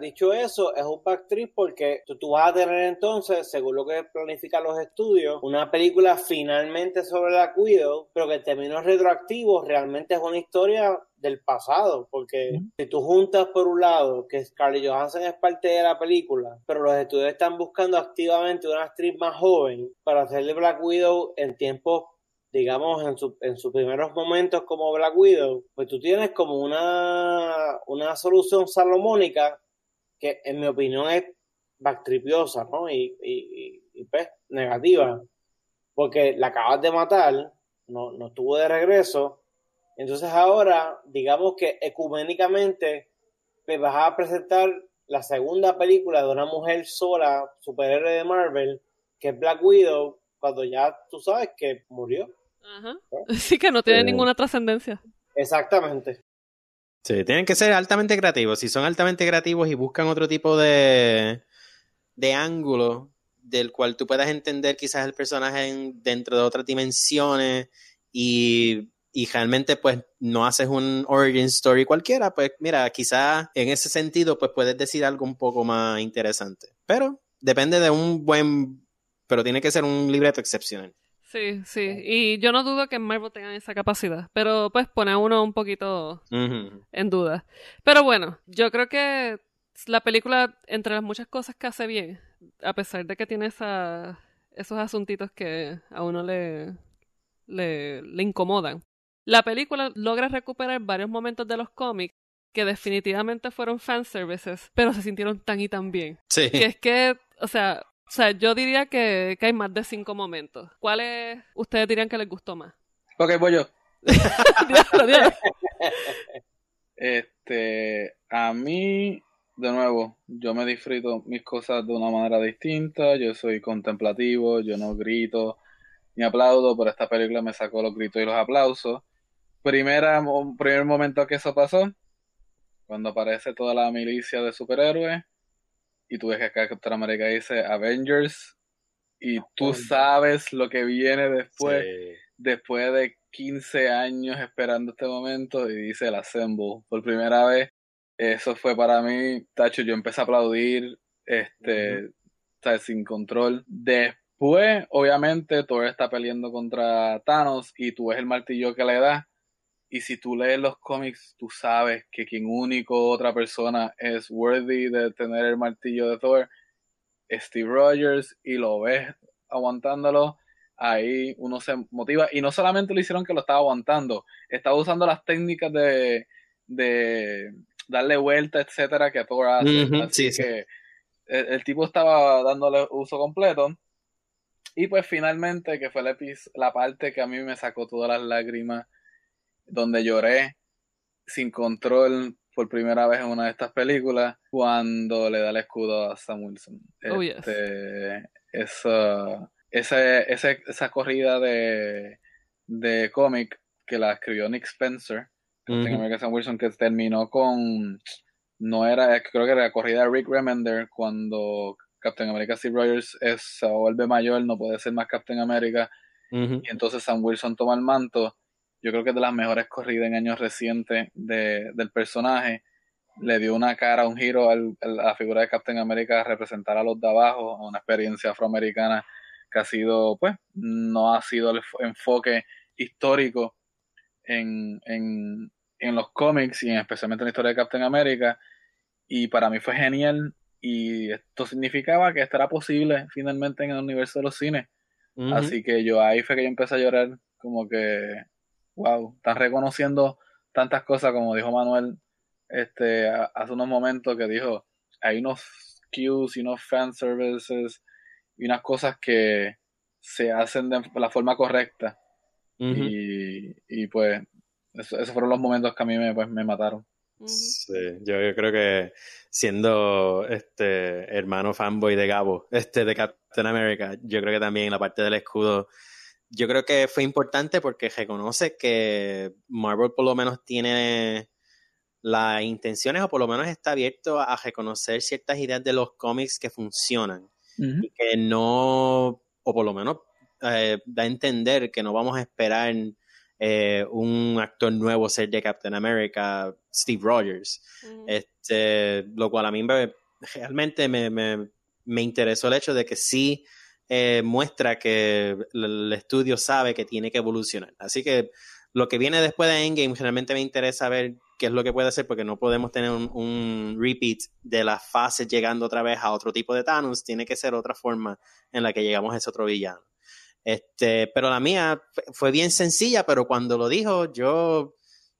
dicho eso, es un backtrip porque tú, vas a tener entonces, según lo que planifican los estudios, una película finalmente sobre la cuido, pero que en términos retroactivos realmente es una historia del pasado, porque si tú juntas por un lado que Scarlett Johansson es parte de la película, pero los estudios están buscando activamente una actriz más joven para hacerle Black Widow en tiempos digamos, en, su, en sus primeros momentos como Black Widow, pues tú tienes como una, una solución salomónica que en mi opinión es backtripiosa, ¿no? Y, y, y, pues, negativa. Porque la acabas de matar, no, no estuvo de regreso. Entonces ahora, digamos que ecuménicamente, me pues, vas a presentar la segunda película de una mujer sola, superhéroe de Marvel, que es Black Widow, cuando ya tú sabes que murió. Ajá. <laughs> Sí, que no tiene ninguna trascendencia. Exactamente. Sí, tienen que ser altamente creativos. Si son altamente creativos y buscan otro tipo de, de ángulo del cual tú puedas entender quizás el personaje dentro de otras dimensiones y, y, realmente pues no haces un origin story cualquiera, pues mira, quizás en ese sentido pues puedes decir algo un poco más interesante. Pero depende de un buen, pero tiene que ser un libreto excepcional. Sí, sí. Y yo no dudo que Marvel tengan esa capacidad. Pero pues pone a uno un poquito en duda. Pero bueno, yo creo que la película, entre las muchas cosas que hace bien, a pesar de que tiene esa, esos asuntitos que a uno le, le, le incomodan, la película logra recuperar varios momentos de los cómics que definitivamente fueron fanservices, pero se sintieron tan y tan bien. Sí. Que es que, o sea, o sea, yo diría que, hay más de cinco momentos. ¿Cuáles ustedes dirían que les gustó más? Ok, voy yo. <laughs> Este, a mí, de nuevo, yo me disfruto mis cosas de una manera distinta. Yo soy contemplativo, yo no grito ni aplaudo, pero esta película me sacó los gritos y los aplausos. Primera, primer momento que eso pasó, cuando aparece toda la milicia de superhéroes y tú ves que acá Captain America dice Avengers y tú sabes lo que viene después, después de 15 años esperando este momento y dice el Assemble por primera vez. Eso fue para mí, Tacho, yo empecé a aplaudir, este, sin control. Después, obviamente, Thor está peleando contra Thanos y tú ves el martillo que le da y si tú lees los cómics, tú sabes que quien único otra persona es worthy de tener el martillo de Thor es Steve Rogers y lo ves aguantándolo. Ahí uno se motiva. Y no solamente lo hicieron que lo estaba aguantando, estaba usando las técnicas de, de darle vuelta, etcétera, que Thor hace. Así que El, tipo estaba dándole uso completo. Y pues finalmente, que fue la, la parte que a mí me sacó todas las lágrimas donde lloré sin control por primera vez en una de estas películas cuando le da el escudo a Sam Wilson. Oh, este, esa, ese, ese, esa corrida de, de cómic que la escribió Nick Spencer, Captain Wilson, que terminó con. No era, creo que era la corrida de Rick Remender cuando Captain America Steve Rogers es, se vuelve mayor, no puede ser más Captain America. Y entonces Sam Wilson toma el manto. Yo creo que es de las mejores corridas en años recientes de, del personaje. Le dio una cara, un giro a la figura de Captain America, a representar a los de abajo, a una experiencia afroamericana que ha sido, pues, no ha sido el enfoque histórico en, en, en los cómics y especialmente en la historia de Captain America. Y para mí fue genial y esto significaba que esto era posible finalmente en el universo de los cines. Así que yo ahí fue que yo empecé a llorar como que, wow, están reconociendo tantas cosas como dijo Manuel este hace unos momentos que dijo, hay unos cues y unos fanservices y unas cosas que se hacen de la forma correcta. y, y, pues esos fueron los momentos que a mí me, pues, me mataron. Sí, yo, creo que siendo este hermano fanboy de Gabo, este de Captain America, yo creo que también la parte del escudo, yo creo que fue importante porque reconoce que Marvel por lo menos tiene las intenciones o por lo menos está abierto a reconocer ciertas ideas de los cómics que funcionan y que no, o por lo menos eh, da a entender que no vamos a esperar eh, un actor nuevo ser de Captain America, Steve Rogers. este, lo cual a mí realmente me, me, me, interesó el hecho de que sí eh, muestra que el, estudio sabe que tiene que evolucionar. Así que lo que viene después de Endgame realmente me interesa ver qué es lo que puede hacer porque no podemos tener un, repeat de las fases llegando otra vez a otro tipo de Thanos, tiene que ser otra forma en la que llegamos a ese otro villano. Este, pero la mía fue bien sencilla, pero cuando lo dijo, yo,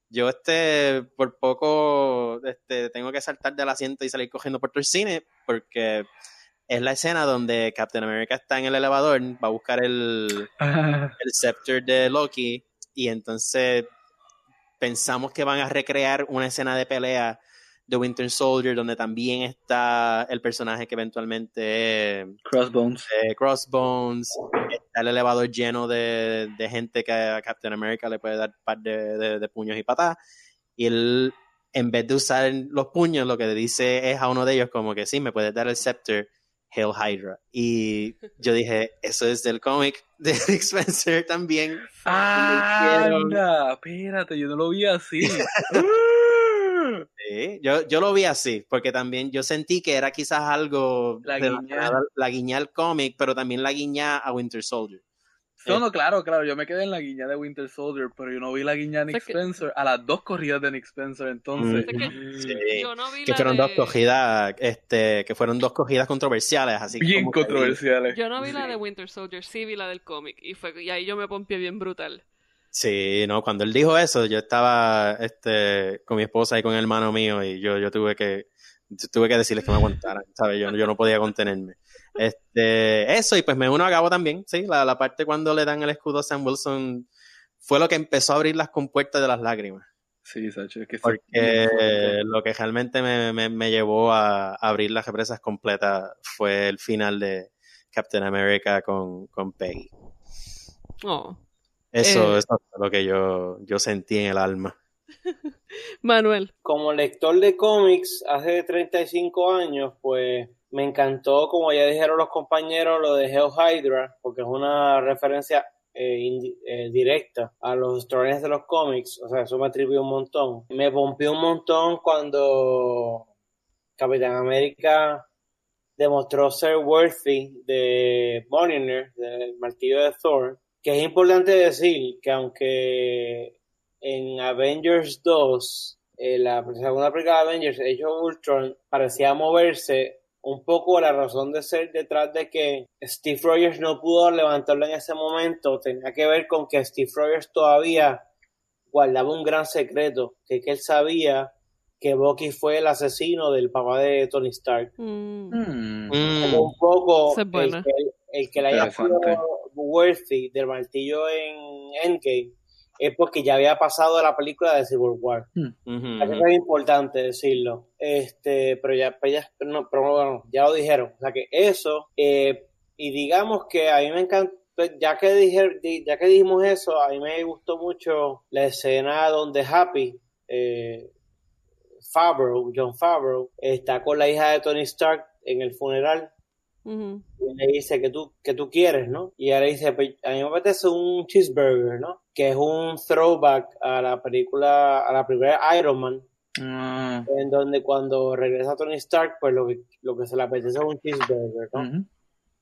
yo este, por poco, este, tengo que saltar del asiento y salir cogiendo por todo el cine, porque es la escena donde Captain America está en el elevador, va a buscar el, <laughs> el scepter de Loki, y entonces pensamos que van a recrear una escena de pelea The Winter Soldier, donde también está el personaje que eventualmente es Crossbones. Eh, Crossbones, está el elevador lleno de, gente que a Captain America le puede dar un par de, puños y patadas. Y él, en vez de usar los puños, lo que le dice es a uno de ellos como que sí, me puedes dar el scepter, Hail Hydra. Y yo dije, eso es del cómic de <laughs> Rick Spencer también. Ah, espérate, yo no lo vi así. <laughs> Sí, yo, yo lo vi así, porque también yo sentí que era quizás algo la guiña, la guiña al cómic, pero también la guiña a Winter Soldier. No, no, claro, claro, yo me quedé en la guiña de Winter Soldier, pero yo no vi la guiña de Nick Spencer, a las dos corridas de Nick Spencer, entonces. que, fueron dos cogidas, este, que fueron dos cogidas controversiales, así Bien controversiales. Yo no vi la de Winter Soldier, sí vi la del cómic, y fue, y ahí yo me pompié bien brutal. Sí, no, cuando él dijo eso, yo estaba este, con mi esposa y con el hermano mío y yo, yo tuve que tuve que decirles que me aguantaran, ¿sabes? Yo, yo no podía contenerme. Este, eso, y pues me uno a cabo también, sí, la, la parte cuando le dan el escudo a Sam Wilson fue lo que empezó a abrir las compuertas de las lágrimas. Sí, Sacho, es que Porque lo que realmente me, me, me, llevó a abrir las represas completas fue el final de Captain America con, con Peggy. Oh. Eso, eh, es lo que yo, yo sentí en el alma. <laughs> Manuel. Como lector de cómics hace 35 años, pues me encantó, como ya dijeron los compañeros, lo de Hell Hydra, porque es una referencia eh, eh, directa a los historias de los cómics, o sea, eso me atribuyó un montón. Me pompió un montón cuando Capitán América demostró ser worthy de Mjolnir, del martillo de Thor, que es importante decir que aunque en Avengers 2, eh, la segunda película de Avengers, Age of Ultron, parecía moverse un poco la razón de ser detrás de que Steve Rogers no pudo levantarlo en ese momento, tenía que ver con que Steve Rogers todavía guardaba un gran secreto, que, que él sabía que Bucky fue el asesino del papá de Tony Stark. Mm. Mm. un poco el, que, le haya sido worthy del martillo en Endgame es porque ya había pasado la película de Civil War. Mm. es importante decirlo. Este, pero ya, pues ya, no, pero bueno, ya lo dijeron. O sea que eso, eh, y digamos que a mí me encanta, pues, ya que, dije, ya que dijimos eso, a mí me gustó mucho la escena donde Happy, eh, Favreau, John Favreau, está con la hija de Tony Stark en el funeral. Y le dice que tú, que tú quieres, ¿no? Y ella le dice, pues, a mí me apetece un cheeseburger, ¿no? Que es un throwback a la película, a la primera Iron Man. Ah. En donde cuando regresa Tony Stark, pues lo que, lo que se le apetece es un cheeseburger, ¿no?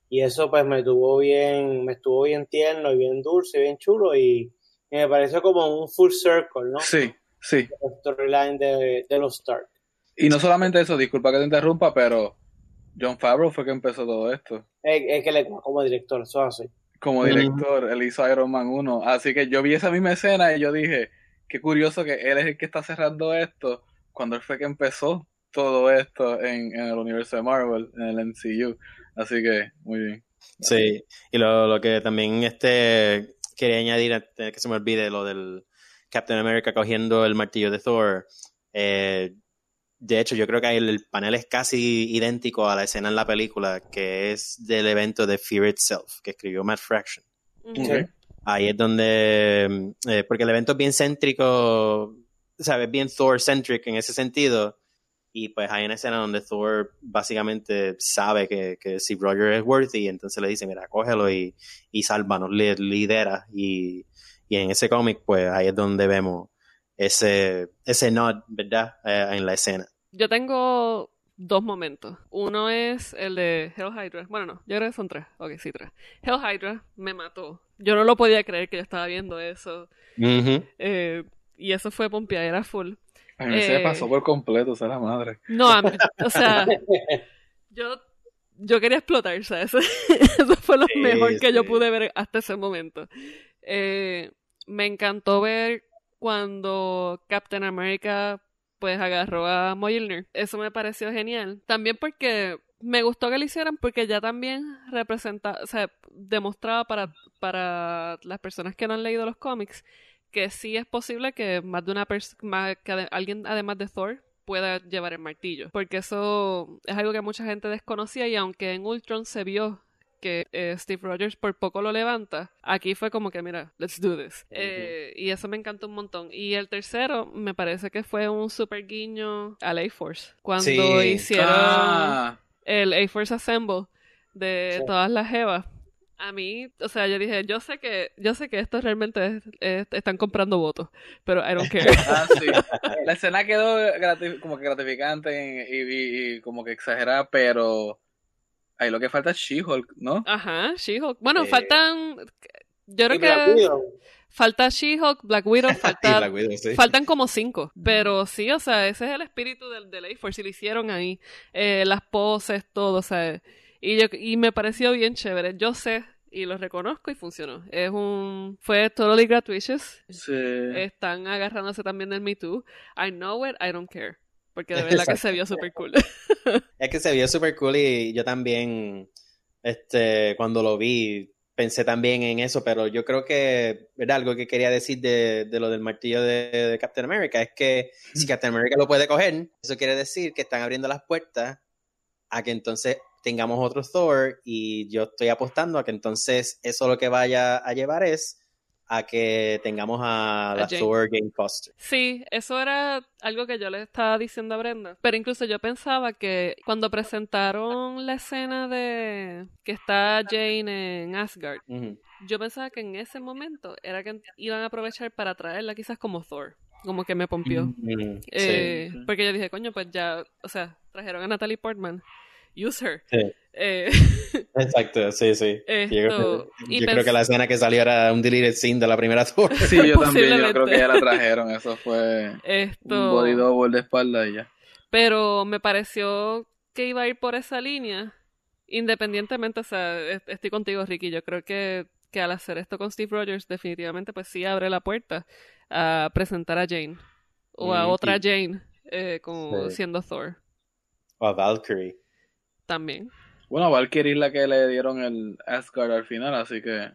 Y eso pues me tuvo bien, me estuvo bien tierno y bien dulce, bien chulo y, me pareció como un full circle, ¿no? Sí, sí. storyline de, de los Stark. Y no solamente eso, disculpa que te interrumpa, pero John Favreau fue que empezó todo esto. Es, que le como director, eso así. Como director, él hizo Iron Man 1. Así que yo vi esa misma escena y yo dije, qué curioso que él es el que está cerrando esto cuando él fue que empezó todo esto en, en el universo de Marvel, en el MCU. Así que, muy bien. Sí, y lo, lo que también este quería añadir, antes que se me olvide, lo del Captain America cogiendo el martillo de Thor. Eh, de hecho, yo creo que el, panel es casi idéntico a la escena en la película, que es del evento de Fear Itself, que escribió Matt Fraction. Ahí es donde, eh, porque el evento es bien céntrico, ¿sabes? Bien Thor-centric en ese sentido. Y pues hay una escena donde Thor básicamente sabe que, que Steve Rogers es worthy, entonces le dice, mira, cógelo y, y sálvanos, lidera. Y, y en ese cómic, pues ahí es donde vemos ese, ese nod, ¿verdad? Eh, en la escena. Yo tengo dos momentos. Uno es el de Hell Hydra. Bueno, no, yo creo que son tres. Ok, sí, tres. Hell Hydra me mató. Yo no lo podía creer que yo estaba viendo eso. Eh, y eso fue pompeadera full. A mí se pasó por completo, o sea, la madre. No, o sea, <laughs> yo, yo quería explotar, ¿sabes? <laughs> Eso fue lo mejor que yo pude ver hasta ese momento. Eh, me encantó ver cuando Captain America pues agarró a Mjolnir. Eso me pareció genial. También porque me gustó que lo hicieran porque ya también representa, o sea, demostraba para, para las personas que no han leído los cómics que sí es posible que más de una persona, que alguien además de Thor pueda llevar el martillo. Porque eso es algo que mucha gente desconocía y aunque en Ultron se vio que eh, Steve Rogers por poco lo levanta. Aquí fue como que, mira, let's do this. Eh, y eso me encantó un montón. Y el tercero, me parece que fue un super guiño al A-Force. Cuando hicieron ah. el A-Force Assemble de todas las Evas. A mí, o sea, yo dije, yo sé que, yo sé que esto realmente están comprando votos, pero I don't care. <laughs> Ah, sí. La escena quedó como que gratificante y, y como que exagerada, pero Ahí lo que falta es She-Hulk, ¿no? Ajá, She-Hulk. Bueno, faltan. Yo creo que. Falta She-Hulk, Black Widow, <laughs> falta, faltan como cinco. Pero sí, o sea, ese es el espíritu del, del A-Force, y lo hicieron ahí. Eh, las poses, todo, o sea. Y, yo, y me pareció bien chévere. Yo sé y lo reconozco y funcionó. Es un. Fue totally gratuitous. Sí. Están agarrándose también del Me Too. I know it, I don't care. Porque de verdad que se vio súper cool. <laughs> es que se vio súper cool y yo también, este, cuando lo vi, pensé también en eso, pero yo creo que, ¿verdad? Algo que quería decir de, lo del martillo de, Captain America es que si Captain America lo puede coger, eso quiere decir que están abriendo las puertas a que entonces tengamos otro Thor y yo estoy apostando a que entonces eso lo que vaya a llevar es a que tengamos a, la Thor Game Foster. Sí, eso era algo que yo le estaba diciendo a Brenda. Pero incluso yo pensaba que cuando presentaron la escena de que está Jane en Asgard, yo pensaba que en ese momento era que iban a aprovechar para traerla quizás como Thor. Como que me pompió. Eh, porque yo dije, coño, pues ya, o sea, trajeron a Natalie Portman. Use her. Eh, Exacto, sí, sí. yo, creo, que la escena que salió era un deleted scene de la primera <laughs> tour. Sí, yo también, yo creo que ya la trajeron. Eso fue un body double de espalda y ya. Pero me pareció que iba a ir por esa línea. Independientemente, o sea, estoy contigo, Ricky. Yo creo que, que al hacer esto con Steve Rogers, definitivamente, pues sí abre la puerta a presentar a Jane. O a mm, otra Jane, eh, como siendo Thor. O a Valkyrie. También. Bueno, Valkyrie es la que le dieron el Asgard al final, así que.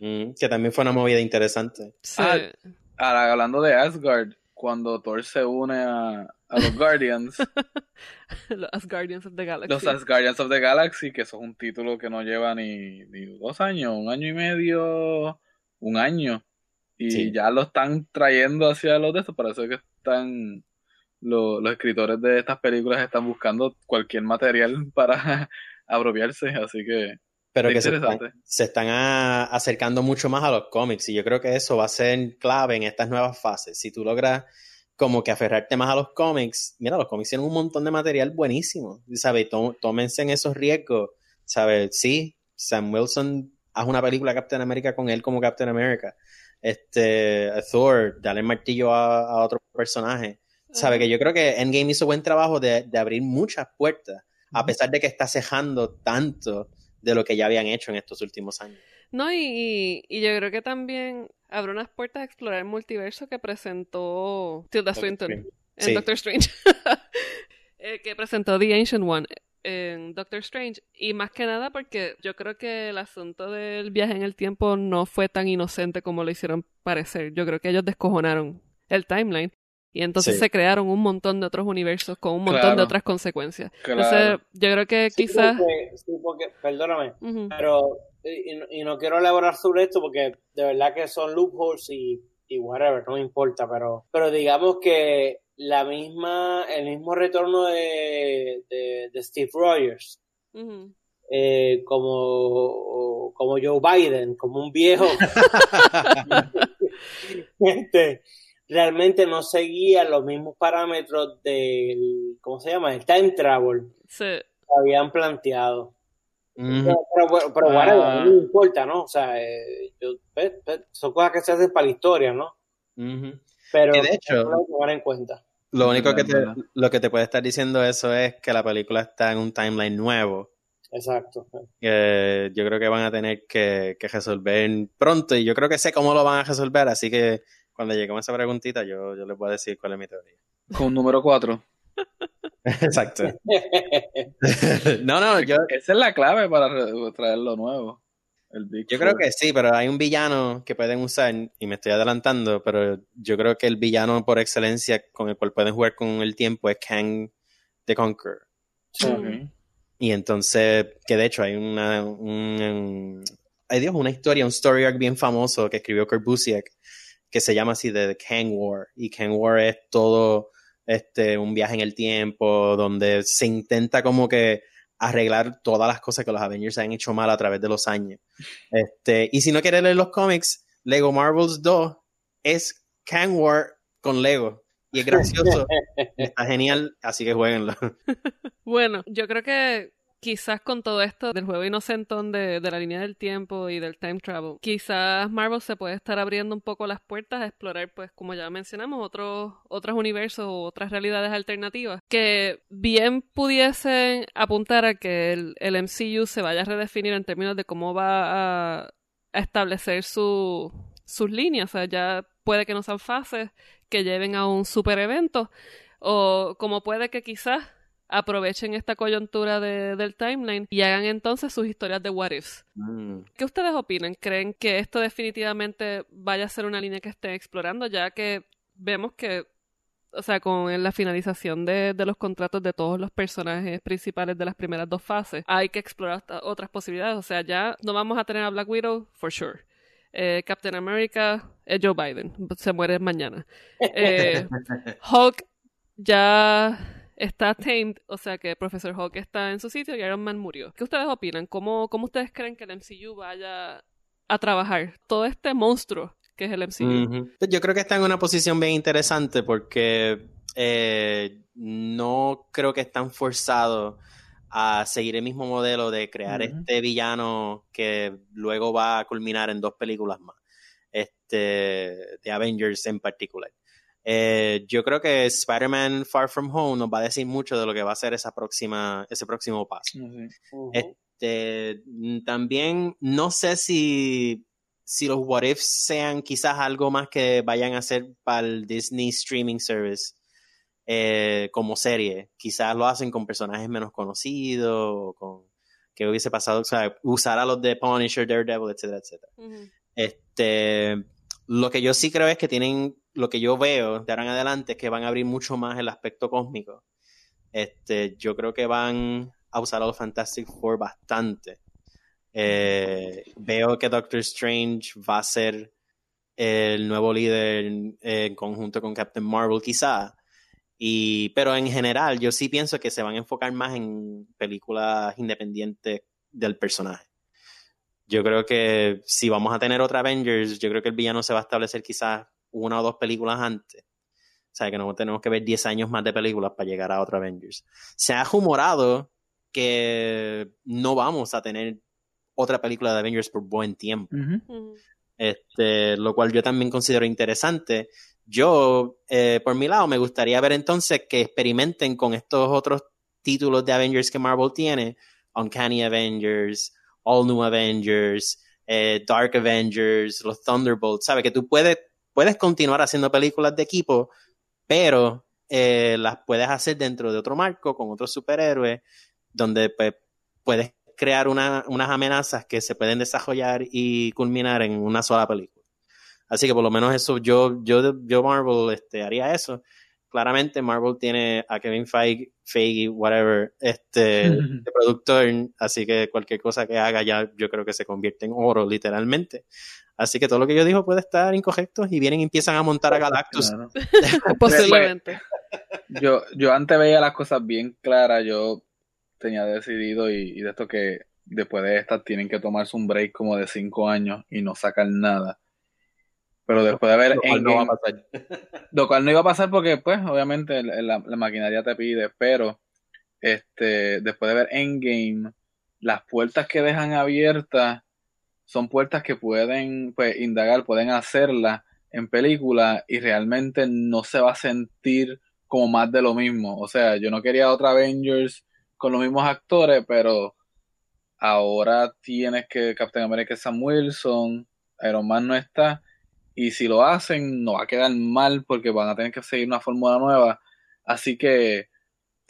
Mm, que también fue una movida interesante. Ah, hablando de Asgard, cuando Thor se une a, los Guardians. <laughs> los Guardians of the Galaxy. Los Guardians of the Galaxy, que eso es un título que no lleva ni, dos años, un año y medio, un año. Y ya lo están trayendo hacia los de estos, parece que están los escritores de estas películas están buscando cualquier material <laughs> para apropiarse, así que pero que se están, acercando mucho más a los cómics y yo creo que eso va a ser clave en estas nuevas fases. Si tú logras como que aferrarte más a los cómics, mira, los cómics tienen un montón de material buenísimo, ¿sabes? Tómense en esos riesgos, ¿sabes? Sí, Sam Wilson haz una película Captain America con él como Captain America. Este, Thor, dale el martillo a, otro personaje. ¿Sabe? Que yo creo que Endgame hizo buen trabajo de, de abrir muchas puertas, a pesar de que está cejando tanto de lo que ya habían hecho en estos últimos años. No, y, y, yo creo que también abre unas puertas a explorar el multiverso que presentó Tilda Swinton en Doctor Strange. <laughs> Eh, que presentó The Ancient One en Doctor Strange. Y más que nada porque yo creo que el asunto del viaje en el tiempo no fue tan inocente como lo hicieron parecer. Yo creo que ellos descojonaron el timeline. Y entonces se crearon un montón de otros universos con un montón de otras consecuencias. Entonces, yo creo que quizás... sí, porque, perdóname, pero, y, no quiero elaborar sobre esto porque de verdad que son loopholes y, y whatever, no me importa, pero, pero digamos que la misma, el mismo retorno de, de, Steve Rogers, eh, como, como Joe Biden, como un viejo. <laughs> <laughs> este, realmente no seguía los mismos parámetros del, ¿cómo se llama? El time travel sí. que habían planteado. Pero, pero, bueno, ah. no me importa, ¿no? O sea, eh, pues, pues, son cosas que se hacen para la historia, ¿no? Pero de hecho, lo tomar en cuenta. Lo único que te, lo que te puede estar diciendo eso es que la película está en un timeline nuevo. Exacto. yo creo que van a tener que, que resolver pronto y yo creo que sé cómo lo van a resolver, así que cuando lleguemos a esa preguntita, yo, yo les voy a decir cuál es mi teoría. Con número 4. <laughs> Exacto. <laughs> no, no, yo... Esa es la clave para traer lo nuevo. yo creo que sí, pero hay un villano que pueden usar, y me estoy adelantando, pero yo creo que el villano por excelencia con el cual pueden jugar con el tiempo es Kang the Conqueror. Y entonces, que de hecho hay una, un, hay Dios, una historia, un story arc bien famoso que escribió Kurt Busiek, que se llama así de Kang War. Y Kang War es todo este, un viaje en el tiempo donde se intenta como que arreglar todas las cosas que los Avengers han hecho mal a través de los años. Este, y si no quieres leer los cómics, Lego Marvels 2 es Kang War con Lego. Y es gracioso, <laughs> está genial, así que jueguenlo. <laughs> Bueno, yo creo que quizás con todo esto del juego inocentón de, de, la línea del tiempo y del time travel, quizás Marvel se puede estar abriendo un poco las puertas a explorar, pues como ya mencionamos, otros, otros universos o otras realidades alternativas que bien pudiesen apuntar a que el, MCU se vaya a redefinir en términos de cómo va a, establecer su, sus líneas, o sea, ya puede que no sean fases que lleven a un super evento o como puede que quizás aprovechen esta coyuntura de, del timeline y hagan entonces sus historias de what ifs. Mm. ¿Qué ustedes opinan? ¿Creen que esto definitivamente vaya a ser una línea que estén explorando? Ya que vemos que, o sea, con la finalización de, de los contratos de todos los personajes principales de las primeras dos fases, hay que explorar otras posibilidades. O sea, ya no vamos a tener a Black Widow, for sure. Eh, Captain America, es Joe Biden, se muere mañana. <laughs> Eh, Hulk ya está tamed, o sea que Professor Hulk está en su sitio y Iron Man murió. ¿Qué ustedes opinan? ¿Cómo, cómo ustedes creen que el MCU vaya a trabajar todo este monstruo que es el MCU? Yo creo que está en una posición bien interesante porque eh, no creo que están forzados a seguir el mismo modelo de crear este villano que luego va a culminar en dos películas más, este, de Avengers en particular. Eh, yo creo que Spider-Man Far From Home nos va a decir mucho de lo que va a ser esa próxima, ese próximo paso. este, mm, también no sé si, si los What Ifs sean quizás algo más que vayan a hacer para el Disney Streaming Service eh, como serie. Quizás lo hacen con personajes menos conocidos, con que hubiese pasado, o sea, usar a los de Punisher, Daredevil, etcétera, etcétera. Este, lo que yo sí creo es que tienen lo que yo veo de ahora en adelante es que van a abrir mucho más el aspecto cósmico. Este, yo creo que van a usar a los Fantastic Four bastante. Eh, veo que Doctor Strange va a ser el nuevo líder en, conjunto con Captain Marvel, quizá. Y, pero en general, yo sí pienso que se van a enfocar más en películas independientes del personaje. Yo creo que si vamos a tener otra Avengers, yo creo que el villano se va a establecer quizás una o dos películas antes. O sea, que no tenemos que ver 10 años más de películas para llegar a otra Avengers. Se ha humorado que no vamos a tener otra película de Avengers por buen tiempo. este, lo cual yo también considero interesante. Yo, eh, por mi lado, me gustaría ver entonces que experimenten con estos otros títulos de Avengers que Marvel tiene. Uncanny Avengers, All New Avengers, eh, Dark Avengers, los Thunderbolts. ¿Sabes? Que tú puedes, puedes continuar haciendo películas de equipo, pero eh, las puedes hacer dentro de otro marco, con otros superhéroes, donde pues, puedes crear unas amenazas que se pueden desarrollar y culminar en una sola película. Así que por lo menos eso, yo, yo, yo Marvel este, haría eso. Claramente Marvel tiene a Kevin Feige, Feige whatever, este, <laughs> de productor, así que cualquier cosa que haga ya yo creo que se convierte en oro, literalmente. Así que todo lo que yo digo puede estar incorrecto y vienen y empiezan a montar a Galactus. <laughs> <laughs> Posiblemente. Yo, yo antes veía las cosas bien claras, yo tenía decidido y, de esto que después de esta tienen que tomarse un break como de cinco años y no sacar nada. Pero después de ver lo cual no va a pasar. <laughs> Lo cual no iba a pasar porque, pues, obviamente la, maquinaria te pide, pero este, después de ver Endgame, las puertas que dejan abiertas son puertas que pueden pues, indagar, pueden hacerlas en película y realmente no se va a sentir como más de lo mismo. O sea, yo no quería otra Avengers con los mismos actores, pero ahora tienes que Captain America Sam Wilson, Iron Man no está, y si lo hacen no va a quedar mal porque van a tener que seguir una fórmula nueva. Así que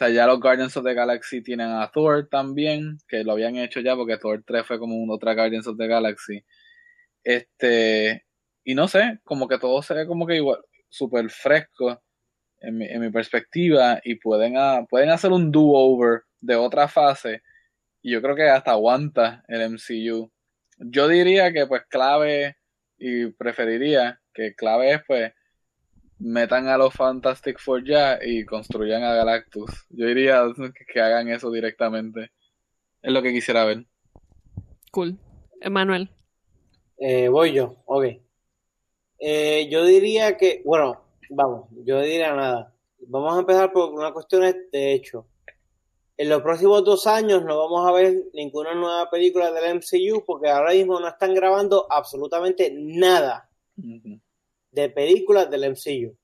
o ya los Guardians of the Galaxy tienen a Thor también, que lo habían hecho ya porque Thor 3 fue como un otra Guardians of the Galaxy. Este, y no sé, como que todo se ve como que igual, súper fresco en mi, en mi perspectiva y pueden, pueden hacer un do-over de otra fase y yo creo que hasta aguanta el MCU. Yo diría que pues clave y preferiría que clave es pues metan a los Fantastic Four ya y construyan a Galactus. Yo diría <laughs> que, hagan eso directamente. Es lo que quisiera ver. Cool. Emanuel. Eh, voy yo, ok. Eh, yo diría que, bueno, vamos, yo diría nada. Vamos a empezar por una cuestión de hecho en los próximos dos años no vamos a ver ninguna nueva película del MCU porque ahora mismo no están grabando absolutamente nada de películas del MCU.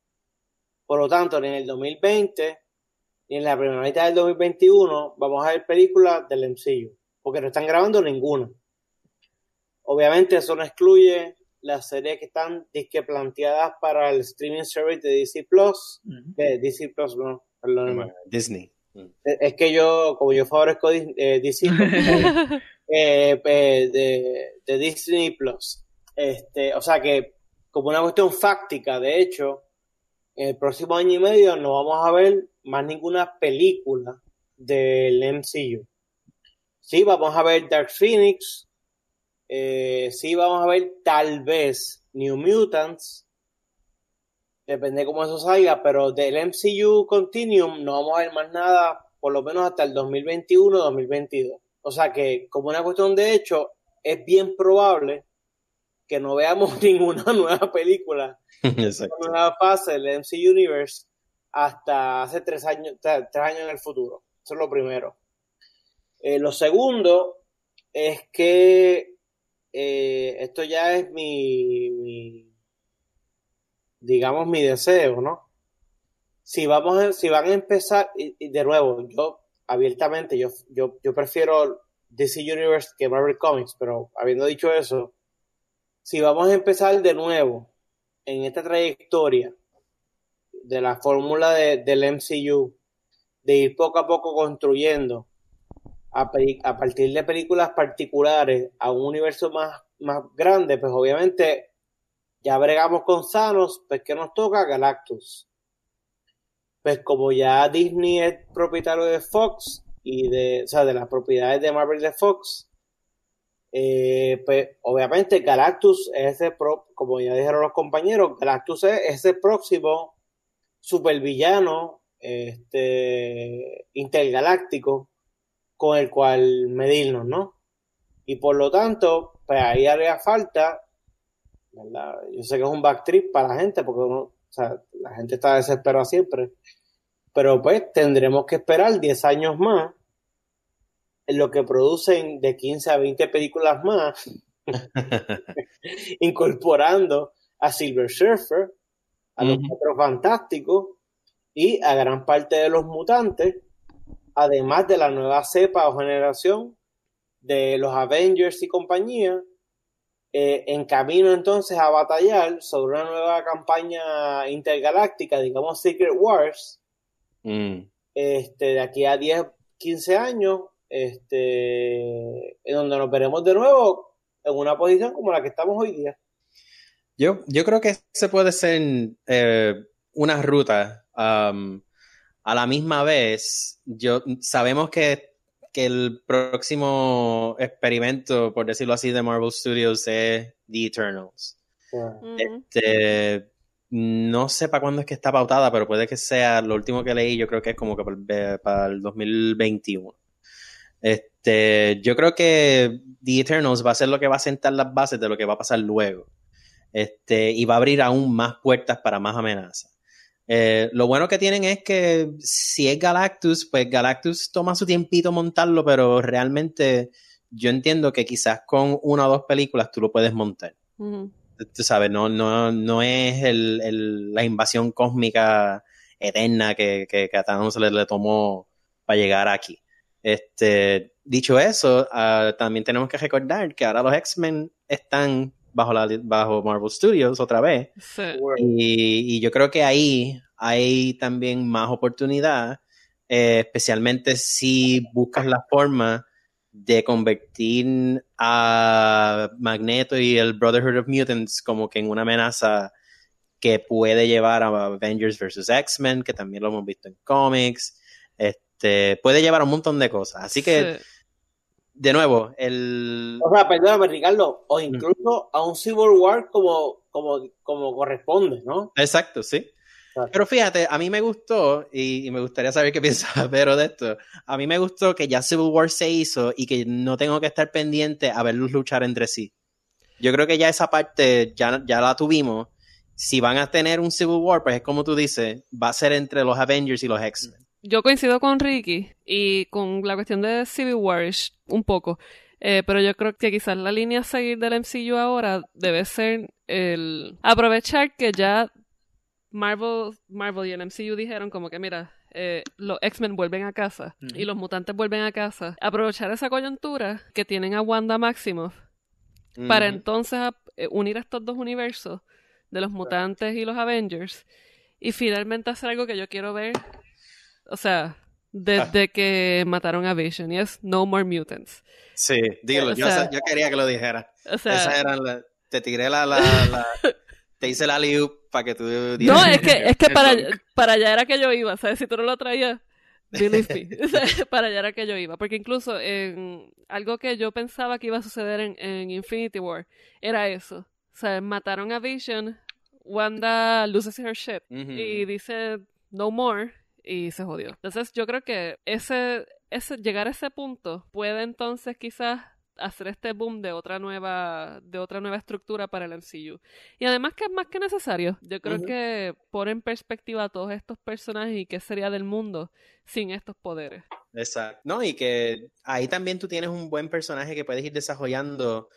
Por lo tanto, ni en el 2020 ni en la primera mitad del 2021 vamos a ver películas del MCU porque no están grabando ninguna. Obviamente eso no excluye las series que están disque planteadas para el streaming service de DC Plus, de DC Plus, no, perdón. Disney. Eh, es que yo, como yo favorezco eh, Disney, <laughs> eh, de, Disney Plus, este, o sea que como una cuestión fáctica, de hecho, en el próximo año y medio no vamos a ver más ninguna película del MCU. Sí, vamos a ver Dark Phoenix, sí vamos a ver tal vez New Mutants, Depende de cómo eso salga, pero del MCU Continuum no vamos a ver más nada, por lo menos hasta el 2021-2022. O sea que, como una cuestión de hecho, es bien probable que no veamos <laughs> ninguna nueva película, <laughs> una nueva fase del MCU Universe hasta hace tres años, tres años en el futuro. Eso es lo primero. Eh, lo segundo es que eh, esto ya es mi digamos, mi deseo, ¿no? Si vamos, si van a empezar, y, de nuevo, yo abiertamente, yo, yo, yo prefiero DC Universe que Marvel Comics, pero habiendo dicho eso, si vamos a empezar de nuevo en esta trayectoria de la fórmula del MCU, de ir poco a poco construyendo a, a, partir de películas particulares a un universo más, más grande, pues obviamente ya bregamos con Thanos, pues que nos toca Galactus. Pues como ya Disney es propietario de Fox y de, o sea, de las propiedades de Marvel de Fox, eh, pues obviamente Galactus es ese, como ya dijeron los compañeros, Galactus es ese próximo supervillano este, intergaláctico con el cual medirnos, ¿no? Y por lo tanto, pues ahí haría falta, ¿verdad? Yo sé que es un backtrip para la gente, porque uno, o sea, la gente está desesperada siempre, pero pues tendremos que esperar 10 años más en lo que producen de 15 a 20 películas más, <laughs> incorporando a Silver Surfer, a los Cuatro Fantásticos y a gran parte de los mutantes, además de la nueva cepa o generación de los Avengers y compañía, eh, en camino entonces a batallar sobre una nueva campaña intergaláctica, digamos Secret Wars, mm. este, de aquí a 10, 15 años, este, en donde nos veremos de nuevo en una posición como la que estamos hoy día. Yo, yo creo que se puede ser eh, una ruta um, a la misma vez. Yo, sabemos que, que, el próximo experimento, por decirlo así, de Marvel Studios es The Eternals. Este, no sé para cuándo es que está pautada, pero puede que sea lo último que leí, yo creo que es como que para, para el 2021. Este, yo creo que The Eternals va a ser lo que va a sentar las bases de lo que va a pasar luego. Este, y va a abrir aún más puertas para más amenazas. Eh, lo bueno que tienen es que si es Galactus, pues Galactus toma su tiempito montarlo, pero realmente yo entiendo que quizás con una o dos películas tú lo puedes montar. Tú sabes, no, no, no es el, la invasión cósmica eterna que, que, a Thanos le, le tomó para llegar aquí. Este, dicho eso, ah, también tenemos que recordar que ahora los X-Men están bajo, la, bajo Marvel Studios otra vez. Y, yo creo que ahí hay también más oportunidad, eh, especialmente si buscas la forma de convertir a Magneto y el Brotherhood of Mutants como que en una amenaza que puede llevar a Avengers vs. X-Men, que también lo hemos visto en cómics. Este, puede llevar a un montón de cosas. Así que de nuevo, el... O sea, perdóname, Ricardo, o incluso a un Civil War como, como, como corresponde, ¿no? Exacto, sí. Pero fíjate, a mí me gustó, y, me gustaría saber qué <laughs> piensa Pero de esto, a mí me gustó que ya Civil War se hizo y que no tengo que estar pendiente a verlos luchar entre sí. Yo creo que ya esa parte ya, ya la tuvimos. Si van a tener un Civil War, pues es como tú dices, va a ser entre los Avengers y los X-Men yo coincido con Ricky y con la cuestión de Civil War un poco. Eh, pero yo creo que quizás la línea a seguir del MCU ahora debe ser el aprovechar que ya Marvel, Marvel y el MCU dijeron como que mira, eh, los X-Men vuelven a casa y los mutantes vuelven a casa. Aprovechar esa coyuntura que tienen a Wanda Maximoff para entonces eh, unir a estos dos universos de los mutantes y los Avengers y finalmente hacer algo que yo quiero ver o sea, desde ah. que mataron a Vision, y es No More Mutants. Sí, dilo, yo, yo, quería que lo dijera. O sea, Esa era la, te tiré la, la, <laughs> te hice la liu para que tú No, es que, es que para, para allá era que yo iba, ¿sabes? Si tú no lo traías, believe me. <laughs> <laughs> para allá era que yo iba. Porque incluso en algo que yo pensaba que iba a suceder en, en Infinity War era eso. O sea, mataron a Vision, Wanda loses her ship y dice no more y se jodió. Entonces yo creo que ese, ese, llegar a ese punto puede entonces quizás hacer este boom de otra nueva de otra nueva estructura para el MCU. Y además que es más que necesario. Yo creo que pone en perspectiva a todos estos personajes y qué sería del mundo sin estos poderes. Exacto. No, y que ahí también tú tienes un buen personaje que puedes ir desarrollando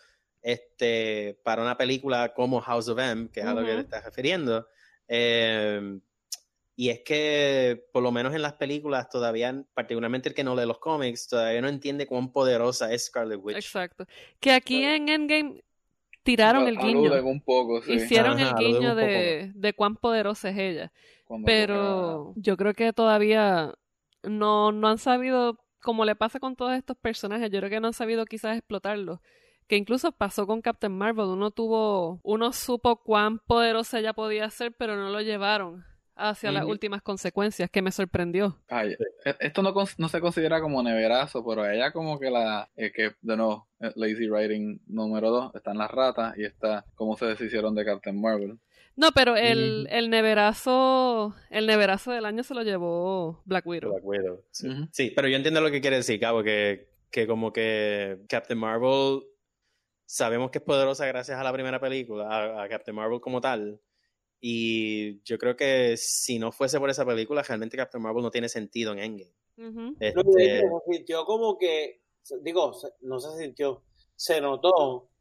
este para una película como House of M, que es a lo que te estás refiriendo. Eh, y es que, por lo menos en las películas, todavía, particularmente el que no lee los cómics, todavía no entiende cuán poderosa es Scarlet Witch. Exacto. Que aquí en Endgame tiraron el guiño. Un poco, Hicieron el guiño de, de, cuán poderosa es ella. Pero yo creo que todavía no, no han sabido, como le pasa con todos estos personajes, yo creo que no han sabido quizás explotarlo que incluso pasó con Captain Marvel. Uno tuvo, uno supo cuán poderosa ella podía ser, pero no lo llevaron hacia las últimas consecuencias, que me sorprendió. Ay, e, esto no, no, se considera como neverazo, pero ella como que la, eh, que de nuevo, eh, Lazy Writing número 2, están las ratas y está cómo se deshicieron de Captain Marvel. No, pero el, el neverazo, el neverazo del año se lo llevó Black Widow. Black Widow, sí. pero yo entiendo lo que quiere decir, Cabo, que, que como que Captain Marvel sabemos que es poderosa gracias a la primera película, a Captain Marvel como tal, y yo creo que si no fuese por esa película, realmente Captain Marvel no tiene sentido en Endgame. este... se sintió como que, digo, no se sintió, se notó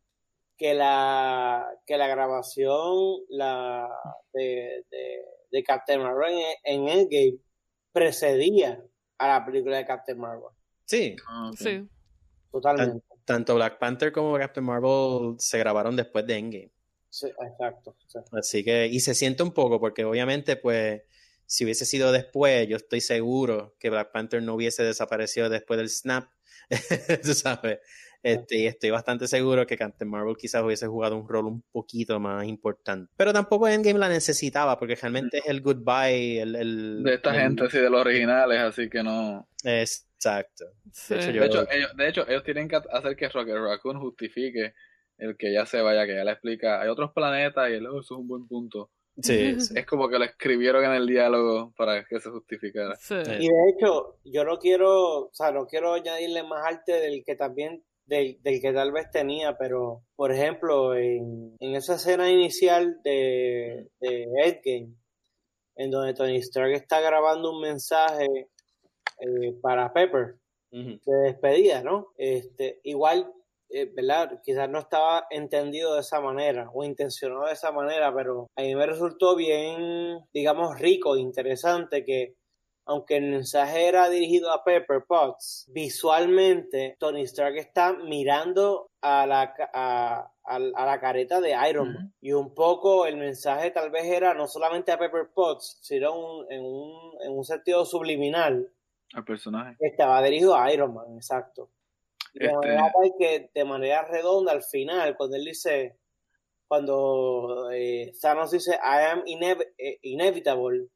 que la, que la grabación la, de, de, Captain Marvel en, Endgame precedía a la película de Captain Marvel. Sí. Ah, sí. Totalmente. Tanto Black Panther como Captain Marvel se grabaron después de Endgame. Sí, exacto, Así que, y se siente un poco, porque obviamente, pues, si hubiese sido después, yo estoy seguro que Black Panther no hubiese desaparecido después del snap, <laughs> tú sabes. Este, y estoy bastante seguro que Captain Marvel quizás hubiese jugado un rol un poquito más importante. Pero tampoco Endgame la necesitaba, porque realmente es el goodbye, el... de esta gente, sí, de los originales, así que no... Exacto. De, hecho, ellos, de hecho, ellos tienen que hacer que Rocket Raccoon justifique el que ya se vaya, que ya le explica, hay otros planetas y él, oh, eso es un buen punto. <laughs> Sí, Es como que lo escribieron en el diálogo para que se justificara. Y de hecho, yo no quiero, o sea, no quiero añadirle más arte del que también, del, del que tal vez tenía, pero, por ejemplo, en, en esa escena inicial de, de Endgame, en donde Tony Stark está grabando un mensaje eh, para Pepper, de despedida, ¿no? Este, igual eh, ¿verdad? Quizás no estaba entendido de esa manera o intencionado de esa manera, pero a mí me resultó bien, digamos, rico, interesante que aunque el mensaje era dirigido a Pepper Potts, visualmente Tony Stark está mirando a la, a, la careta de Iron Man. Y un poco el mensaje tal vez era no solamente a Pepper Potts, sino en, un, en un sentido subliminal. Al personaje. Estaba dirigido a Iron Man, exacto. De este manera que de manera redonda al final, cuando él dice, cuando eh, Thanos dice I am eh, inevitable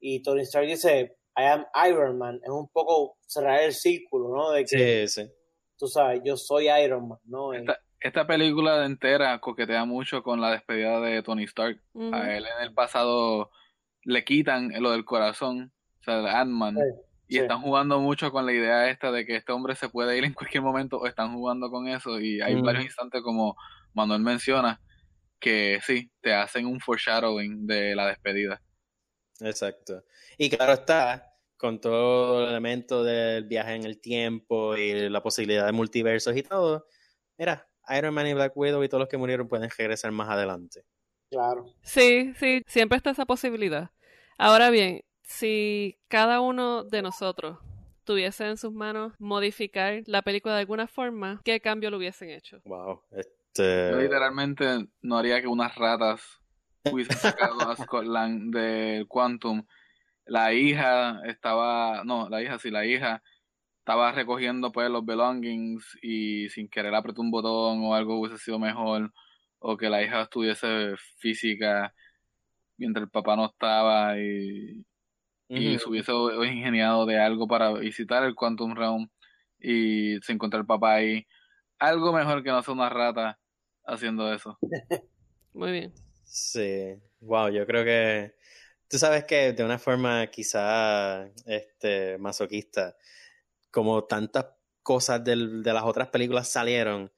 y Tony Stark dice I am Iron Man, es un poco cerrar el círculo, ¿no? De que, sí, sí. Tú sabes, yo soy Iron Man, ¿no? Esta, esta película entera coquetea mucho con la despedida de Tony Stark. A él en el pasado le quitan lo del corazón, o sea, Ant-Man. Y están jugando mucho con la idea esta de que este hombre se puede ir en cualquier momento o están jugando con eso y hay varios instantes como Manuel menciona que sí, te hacen un foreshadowing de la despedida. Exacto. Y claro está, con todo el elemento del viaje en el tiempo y la posibilidad de multiversos y todo, mira, Iron Man y Black Widow y todos los que murieron pueden regresar más adelante. Claro. Sí, sí, siempre está esa posibilidad. Ahora bien, si cada uno de nosotros tuviese en sus manos modificar la película de alguna forma, ¿qué cambio lo hubiesen hecho? Wow, este... Yo literalmente no haría que unas ratas hubiesen sacado a Scotland del Quantum. La hija estaba, no, la hija sí, la hija estaba recogiendo pues los belongings y sin querer apretó un botón o algo hubiese sido mejor o que la hija estuviese física mientras el papá no estaba y y se hubiese ingeniado de algo para visitar el Quantum Realm y se encuentra el papá ahí. Algo mejor que no ser una rata haciendo eso. <laughs> Muy bien. Sí, wow, yo creo que tú sabes que de una forma quizá este masoquista, como tantas cosas del, de las otras películas salieron,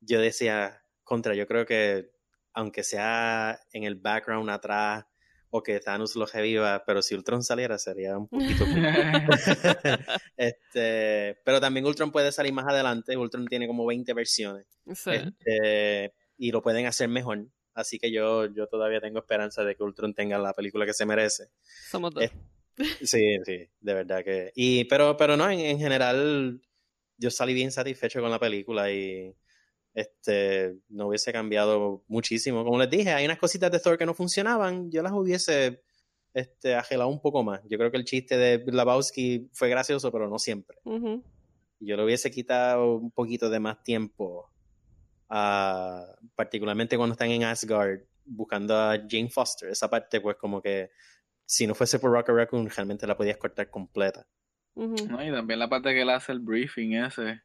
yo decía, contra, yo creo que aunque sea en el background atrás, o que Thanos lo reviva, pero si Ultron saliera sería un <laughs> poquito... <laughs> este, pero también Ultron puede salir más adelante, Ultron tiene como 20 versiones este, y lo pueden hacer mejor, así que yo, yo todavía tengo esperanza de que Ultron tenga la película que se merece. Somos dos. sí, sí, de verdad que... Y, pero, pero no, en general yo salí bien satisfecho con la película y este, no hubiese cambiado muchísimo. Como les dije, hay unas cositas de Thor que no funcionaban, yo las hubiese este, agelado un poco más. Yo creo que el chiste de Lebowski fue gracioso, pero no siempre. Yo le hubiese quitado un poquito de más tiempo particularmente cuando están en Asgard buscando a Jane Foster. Esa parte, pues, como que si no fuese por Rocket Raccoon, realmente la podías cortar completa. no, y también la parte que él hace el briefing ese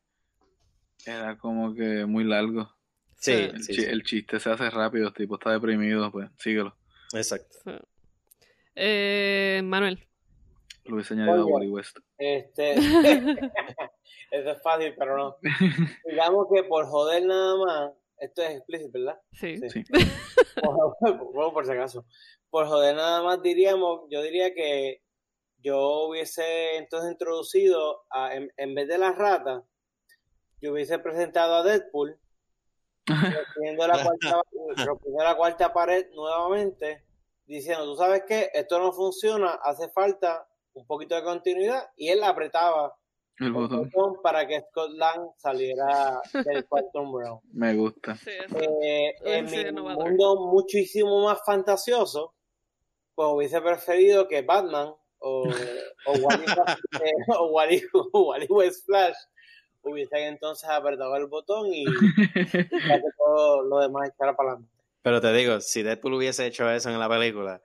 era como que muy largo. Sí, el, chiste se hace rápido, el tipo está deprimido, pues síguelo. Exacto. Eh, Manuel. Lo hubiese añadido a Wally West. Este, <laughs> eso es fácil, pero no. Digamos que por joder nada más, esto es explícito, ¿verdad? Sí. sí. Por, por si acaso. Por joder nada más diríamos, yo diría que yo hubiese entonces introducido, a, en, vez de la rata, yo hubiese presentado a Deadpool, rompiendo la, cuarta, <laughs> la cuarta pared nuevamente, diciendo, tú sabes qué, esto no funciona, hace falta un poquito de continuidad, y él apretaba el botón. para que Scott Lang saliera del <laughs> Quantum Realm. Me gusta. Eh, en mi mundo muchísimo más fantasioso, pues hubiese preferido que Batman o, o, Wally, <laughs> o, Wally, o Wally West Flash hubiesen entonces apretado el botón y <laughs> que todo lo demás echara para adelante. Pero te digo, si Deadpool hubiese hecho eso en la película,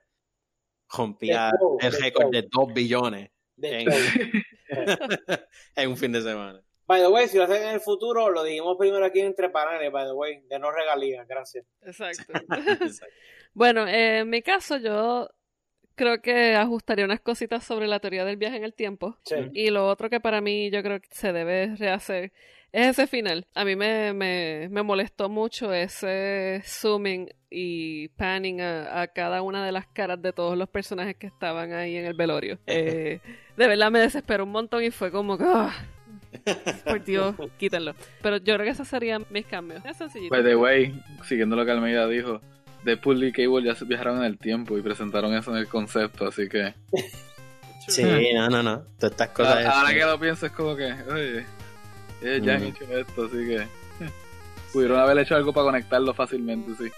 rompía el récord de 2 billones en, <laughs> en, un fin de semana. By the way, si lo hacen en el futuro, lo dijimos primero aquí entre paneles, by the way, de no regalías, gracias. Exacto. <laughs> bueno, en mi caso yo creo que ajustaría unas cositas sobre la teoría del viaje en el tiempo. Y lo otro que para mí yo creo que se debe rehacer es ese final. A mí me, me, me molestó mucho ese zooming y panning a, cada una de las caras de todos los personajes que estaban ahí en el velorio. <laughs> Eh, de verdad me desesperó un montón y fue como que... Ah, por Dios, quítenlo. Pero yo creo que esos serían mis cambios. Es sencillito. By the way, siguiendo lo que Almeida dijo, Deadpool y Cable ya se viajaron en el tiempo y presentaron eso en el concepto, así que. Sí, no, no, no. Todas estas cosas. Ahora, que lo pienso es como que, oye, ya han hecho esto, así que. <laughs> Pudieron haber hecho algo para conectarlo fácilmente, sí.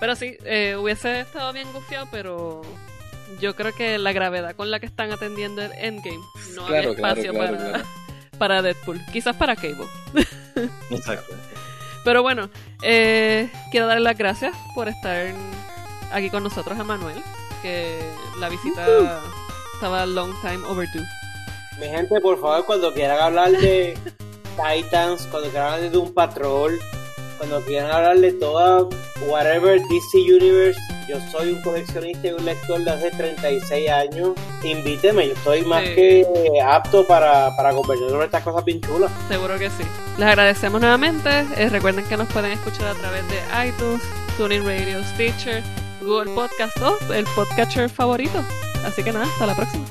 Pero sí, eh, hubiese estado bien gufiado, pero yo creo que la gravedad con la que están atendiendo el endgame no hay espacio para, para Deadpool. Quizás para Cable. <laughs> Exacto. Pero bueno, eh, quiero darle las gracias por estar aquí con nosotros a Manuel, que la visita estaba long time overdue. Mi gente, por favor, cuando quieran hablar de <laughs> Titans, cuando quieran hablar de un Patrol, cuando quieran hablar de toda whatever DC Universe, yo soy un coleccionista y un lector de hace 36 años. Invíteme, yo estoy más que apto para, para conversar sobre estas cosas bien chulas. Seguro que sí. Les agradecemos nuevamente. Eh, recuerden que nos pueden escuchar a través de iTunes, TuneIn Radio, Stitcher, Google Podcast o el podcatcher favorito. Así que nada, hasta la próxima.